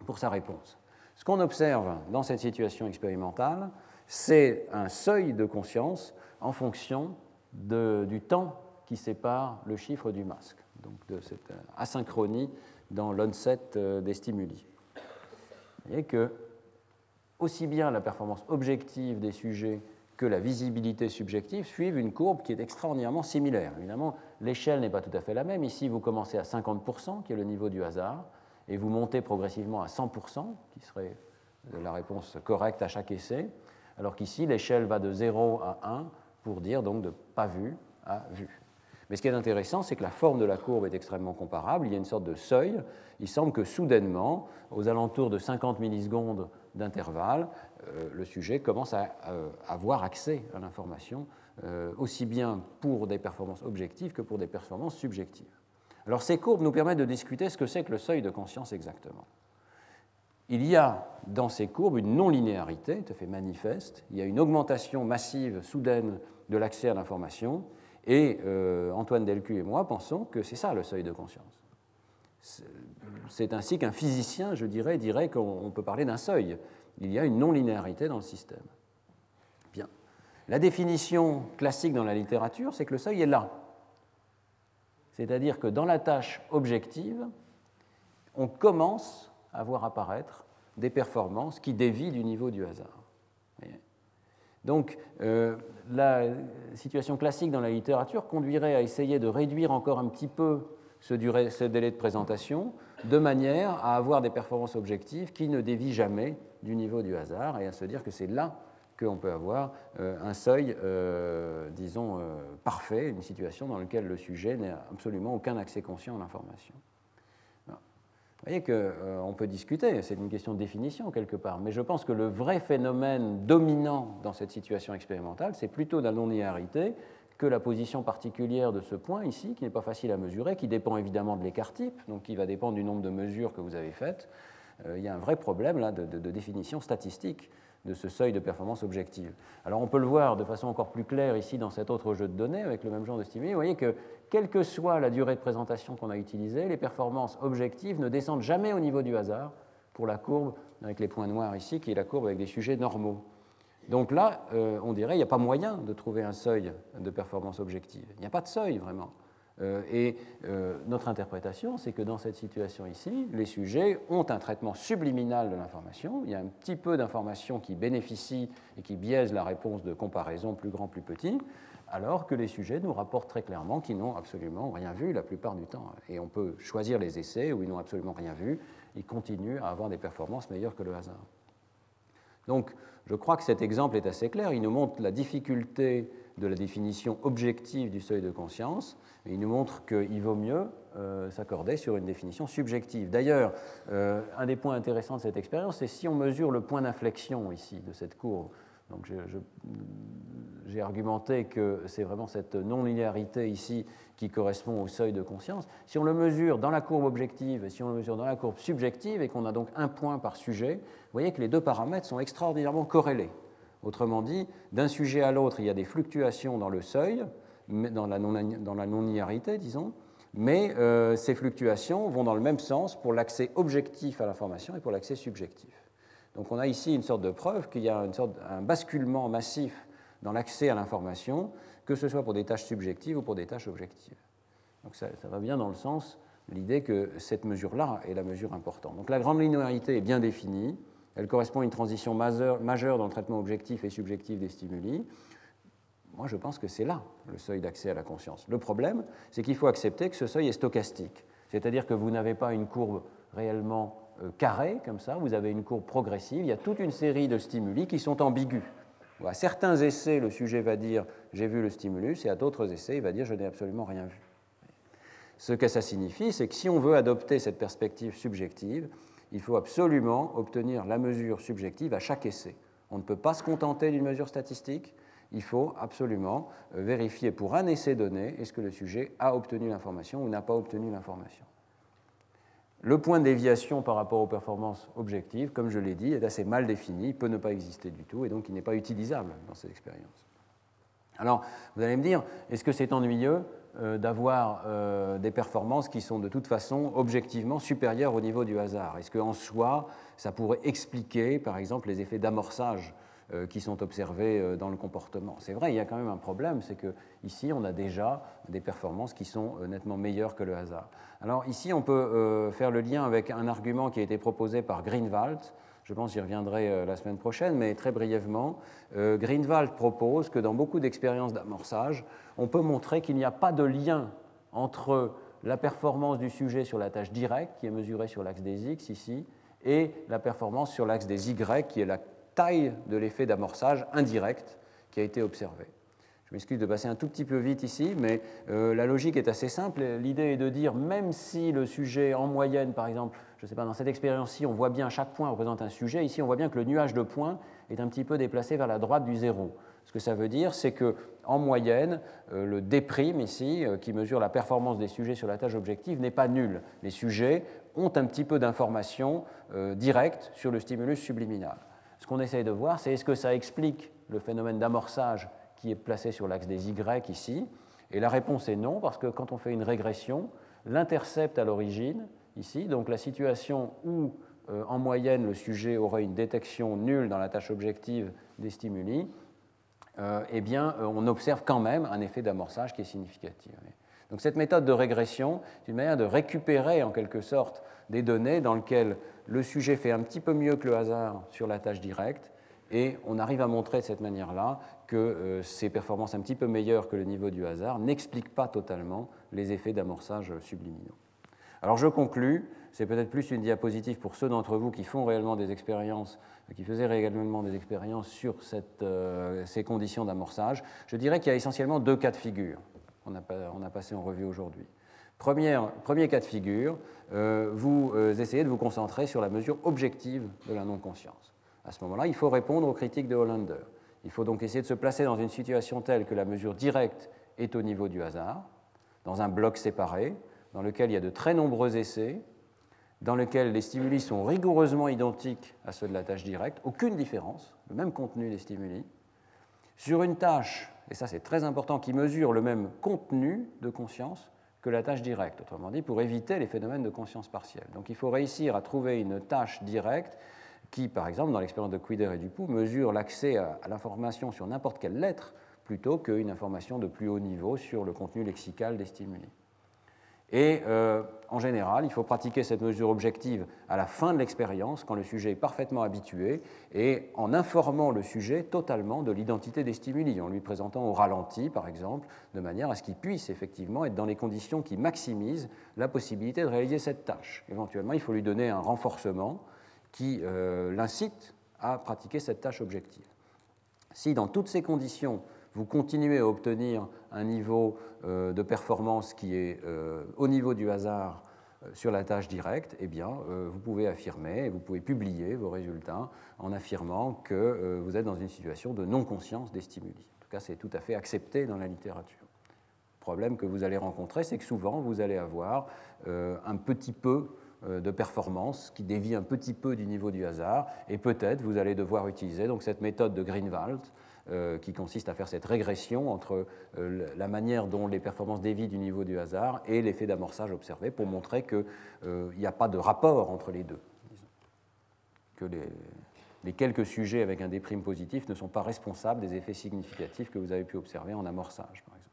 pour sa réponse. Ce qu'on observe dans cette situation expérimentale, c'est un seuil de conscience en fonction du temps qui sépare le chiffre du masque donc de cette euh, asynchronie dans l'onset euh, des stimuli. Vous voyez que aussi bien la performance objective des sujets que la visibilité subjective suivent une courbe qui est extraordinairement similaire. Évidemment, l'échelle n'est pas tout à fait la même. Ici, vous commencez à 50%, qui est le niveau du hasard, et vous montez progressivement à 100%, qui serait la réponse correcte à chaque essai, alors qu'ici, l'échelle va de 0 à 1 pour dire donc de pas vu à vu. Mais ce qui est intéressant, c'est que la forme de la courbe est extrêmement comparable. Il y a une sorte de seuil. Il semble que soudainement, aux alentours de 50 millisecondes d'intervalle, euh, le sujet commence à euh, avoir accès à l'information, euh, aussi bien pour des performances objectives que pour des performances subjectives. Alors ces courbes nous permettent de discuter ce que c'est que le seuil de conscience exactement. Il y a dans ces courbes une non-linéarité tout à fait manifeste. Il y a une augmentation massive, soudaine de l'accès à l'information et euh, Antoine Delcu et moi pensons que c'est ça le seuil de conscience. C'est ainsi qu'un physicien, je dirais, dirait qu'on peut parler d'un seuil. Il y a une non-linéarité dans le système. Bien. La définition classique dans la littérature, c'est que le seuil est là. C'est-à-dire que dans la tâche objective, on commence à voir apparaître des performances qui dévient du niveau du hasard. Donc, euh, la situation classique dans la littérature conduirait à essayer de réduire encore un petit peu ce, délai de présentation, de manière à avoir des performances objectives qui ne dévient jamais du niveau du hasard, et à se dire que c'est là qu'on peut avoir euh, un seuil, euh, disons, parfait, une situation dans laquelle le sujet n'a absolument aucun accès conscient à l'information. Vous voyez qu'on euh, peut discuter, c'est une question de définition quelque part, mais je pense que le vrai phénomène dominant dans cette situation expérimentale, c'est plutôt la non-linéarité que la position particulière de ce point ici, qui n'est pas facile à mesurer, qui dépend évidemment de l'écart type, donc qui va dépendre du nombre de mesures que vous avez faites. Euh, il y a un vrai problème là de, de définition statistique de ce seuil de performance objective. Alors on peut le voir de façon encore plus claire ici dans cet autre jeu de données avec le même genre de stimuli. Vous voyez que quelle que soit la durée de présentation qu'on a utilisée, les performances objectives ne descendent jamais au niveau du hasard pour la courbe avec les points noirs ici, qui est la courbe avec des sujets normaux. Donc là, euh, on dirait qu'il n'y a pas moyen de trouver un seuil de performance objective. Il n'y a pas de seuil vraiment. Euh, et euh, notre interprétation, c'est que dans cette situation ici, les sujets ont un traitement subliminal de l'information. Il y a un petit peu d'information qui bénéficie et qui biaise la réponse de comparaison plus grand, plus petit, alors que les sujets nous rapportent très clairement qu'ils n'ont absolument rien vu la plupart du temps. Et on peut choisir les essais où ils n'ont absolument rien vu. Ils continuent à avoir des performances meilleures que le hasard. Donc, je crois que cet exemple est assez clair. Il nous montre la difficulté de la définition objective du seuil de conscience, et il nous montre qu'il vaut mieux euh, s'accorder sur une définition subjective. D'ailleurs, euh, un des points intéressants de cette expérience, c'est si on mesure le point d'inflexion ici de cette courbe. Donc j'ai argumenté que c'est vraiment cette non-linéarité ici qui correspond au seuil de conscience. Si on le mesure dans la courbe objective et si on le mesure dans la courbe subjective et qu'on a donc un point par sujet, vous voyez que les deux paramètres sont extraordinairement corrélés. Autrement dit, d'un sujet à l'autre, il y a des fluctuations dans le seuil, dans la non-linéarité, disons, mais euh, ces fluctuations vont dans le même sens pour l'accès objectif à l'information et pour l'accès subjectif. Donc on a ici une sorte de preuve qu'il y a une sorte, un basculement massif dans l'accès à l'information, que ce soit pour des tâches subjectives ou pour des tâches objectives. Donc ça, ça va bien dans le sens l'idée que cette mesure-là est la mesure importante. Donc la grande linéarité est bien définie, elle correspond à une transition majeure dans le traitement objectif et subjectif des stimuli. Moi, je pense que c'est là le seuil d'accès à la conscience. Le problème, c'est qu'il faut accepter que ce seuil est stochastique, c'est-à-dire que vous n'avez pas une courbe réellement euh, carrée comme ça, vous avez une courbe progressive, il y a toute une série de stimuli qui sont ambigus. À certains essais, le sujet va dire j'ai vu le stimulus, et à d'autres essais, il va dire je n'ai absolument rien vu. Ce que ça signifie, c'est que si on veut adopter cette perspective subjective, il faut absolument obtenir la mesure subjective à chaque essai. On ne peut pas se contenter d'une mesure statistique, il faut absolument euh, vérifier pour un essai donné est-ce que le sujet a obtenu l'information ou n'a pas obtenu l'information. Le point de déviation par rapport aux performances objectives, comme je l'ai dit, est assez mal défini, peut ne pas exister du tout et donc il n'est pas utilisable dans cette expérience. Alors, vous allez me dire, est-ce que c'est ennuyeux? D'avoir euh, des performances qui sont de toute façon objectivement supérieures au niveau du hasard Est-ce qu'en soi, ça pourrait expliquer, par exemple, les effets d'amorçage euh, qui sont observés dans le comportement? C'est vrai, il y a quand même un problème, c'est qu'ici, on a déjà des performances qui sont nettement meilleures que le hasard. Alors ici, on peut faire le lien avec un argument qui a été proposé par Greenwald, je pense j'y reviendrai euh, la semaine prochaine, mais très brièvement, euh, Greenwald propose que dans beaucoup d'expériences d'amorçage, on peut montrer qu'il n'y a pas de lien entre la performance du sujet sur la tâche directe, qui est mesurée sur l'axe des X ici, et la performance sur l'axe des Y, qui est la taille de l'effet d'amorçage indirect qui a été observé. Je m'excuse de passer un tout petit peu vite ici, mais euh, la logique est assez simple. L'idée est de dire, même si le sujet en moyenne, par exemple, je ne sais pas, dans cette expérience-ci, on voit bien chaque point représente un sujet, ici on voit bien que le nuage de points est un petit peu déplacé vers la droite du zéro. Ce que ça veut dire, c'est que en moyenne, euh, le D' ici, euh, qui mesure la performance des sujets sur la tâche objective, n'est pas nul. Les sujets ont un petit peu d'informations directes sur le stimulus subliminal. Ce qu'on essaye de voir, c'est est-ce que ça explique le phénomène d'amorçage qui est placé sur l'axe des Y ici Et la réponse est non, parce que quand on fait une régression, l'intercept à l'origine, ici, donc la situation où euh, en moyenne le sujet aurait une détection nulle dans la tâche objective des stimuli, euh, eh bien euh, on observe quand même un effet d'amorçage qui est significatif. Donc cette méthode de régression est une manière de récupérer en quelque sorte des données dans lesquelles le sujet fait un petit peu mieux que le hasard sur la tâche directe et on arrive à montrer de cette manière-là que euh, ces performances un petit peu meilleures que le niveau du hasard n'expliquent pas totalement les effets d'amorçage subliminaux. Alors je conclus, c'est peut-être plus une diapositive pour ceux d'entre vous qui font réellement des expériences, qui faisaient réellement des expériences sur euh, ces conditions d'amorçage. Je dirais qu'il y a essentiellement deux cas de figure qu'on a, on a passé en revue aujourd'hui. Premier cas de figure, euh, vous essayez de vous concentrer sur la mesure objective de la non-conscience. À ce moment-là, il faut répondre aux critiques de Hollander. Il faut donc essayer de se placer dans une situation telle que la mesure directe est au niveau du hasard, dans un bloc séparé, dans lequel il y a de très nombreux essais, dans lequel les stimuli sont rigoureusement identiques à ceux de la tâche directe, aucune différence, le même contenu des stimuli, sur une tâche, et ça c'est très important, qui mesure le même contenu de conscience que la tâche directe, autrement dit, pour éviter les phénomènes de conscience partielle. Donc il faut réussir à trouver une tâche directe qui, par exemple, dans l'expérience de Quider et Dupoux, mesure l'accès à, l'information sur n'importe quelle lettre plutôt qu'une information de plus haut niveau sur le contenu lexical des stimuli. Et euh, en général, il faut pratiquer cette mesure objective à la fin de l'expérience, quand le sujet est parfaitement habitué, et en informant le sujet totalement de l'identité des stimuli, en lui présentant au ralenti, par exemple, de manière à ce qu'il puisse effectivement être dans les conditions qui maximisent la possibilité de réaliser cette tâche. Éventuellement, il faut lui donner un renforcement qui euh, l'incite à pratiquer cette tâche objective. Si dans toutes ces conditions, vous continuez à obtenir un niveau euh, de performance qui est euh, au niveau du hasard sur la tâche directe, eh bien, vous pouvez affirmer, vous pouvez publier vos résultats en affirmant que vous êtes dans une situation de non-conscience des stimuli. En tout cas, c'est tout à fait accepté dans la littérature. Le problème que vous allez rencontrer, c'est que souvent, vous allez avoir un petit peu de performance qui dévie un petit peu du niveau du hasard, et peut-être vous allez devoir utiliser donc cette méthode de Greenwald euh, qui consiste à faire cette régression entre euh, la manière dont les performances dévient du niveau du hasard et l'effet d'amorçage observé pour montrer qu'il n'y a pas de rapport entre les deux. Que les, les, quelques sujets avec un déprime positif ne sont pas responsables des effets significatifs que vous avez pu observer en amorçage, par exemple.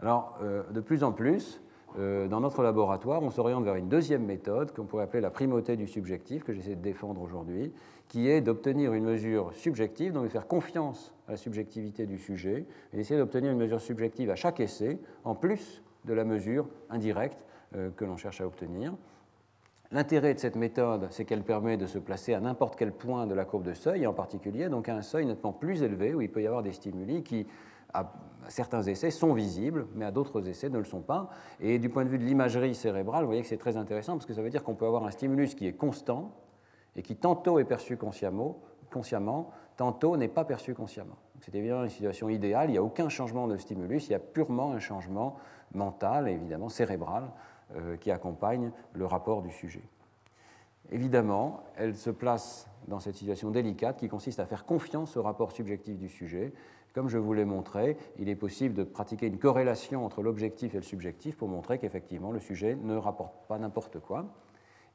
Alors, de plus en plus, euh, dans notre laboratoire, on s'oriente vers une deuxième méthode qu'on pourrait appeler la primauté du subjectif, que j'essaie de défendre aujourd'hui, qui est d'obtenir une mesure subjective, donc de faire confiance à la subjectivité du sujet, et d'essayer d'obtenir une mesure subjective à chaque essai, en plus de la mesure indirecte euh, que l'on cherche à obtenir. L'intérêt de cette méthode, c'est qu'elle permet de se placer à n'importe quel point de la courbe de seuil, et en particulier donc à un seuil nettement plus élevé, où il peut y avoir des stimuli qui à certains essais sont visibles, mais à d'autres essais ne le sont pas. Et du point de vue de l'imagerie cérébrale, vous voyez que c'est très intéressant parce que ça veut dire qu'on peut avoir un stimulus qui est constant et qui tantôt est perçu consciemment, consciemment tantôt n'est pas perçu consciemment. C'est évidemment une situation idéale, il n'y a aucun changement de stimulus, il y a purement un changement mental évidemment cérébral euh, qui accompagne le rapport du sujet. Évidemment, elle se place dans cette situation délicate qui consiste à faire confiance au rapport subjectif du sujet comme je vous l'ai montré, il est possible de pratiquer une corrélation entre l'objectif et le subjectif pour montrer qu'effectivement le sujet ne rapporte pas n'importe quoi.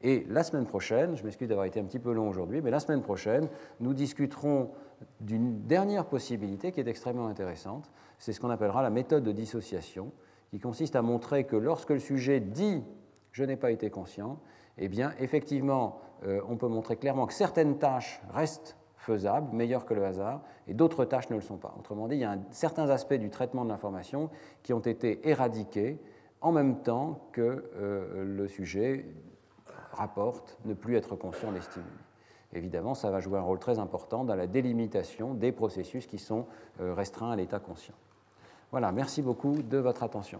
Et la semaine prochaine, je m'excuse d'avoir été un petit peu long aujourd'hui, mais la semaine prochaine, nous discuterons d'une dernière possibilité qui est extrêmement intéressante. C'est ce qu'on appellera la méthode de dissociation, qui consiste à montrer que lorsque le sujet dit je n'ai pas été conscient, eh bien, effectivement, euh, on peut montrer clairement que certaines tâches restent faisable, meilleur que le hasard, et d'autres tâches ne le sont pas. Autrement dit, il y a certains aspects du traitement de l'information qui ont été éradiqués en même temps que euh, le sujet rapporte ne plus être conscient des stimuli. Évidemment, ça va jouer un rôle très important dans la délimitation des processus qui sont euh, restreints à l'état conscient. Voilà, merci beaucoup de votre attention.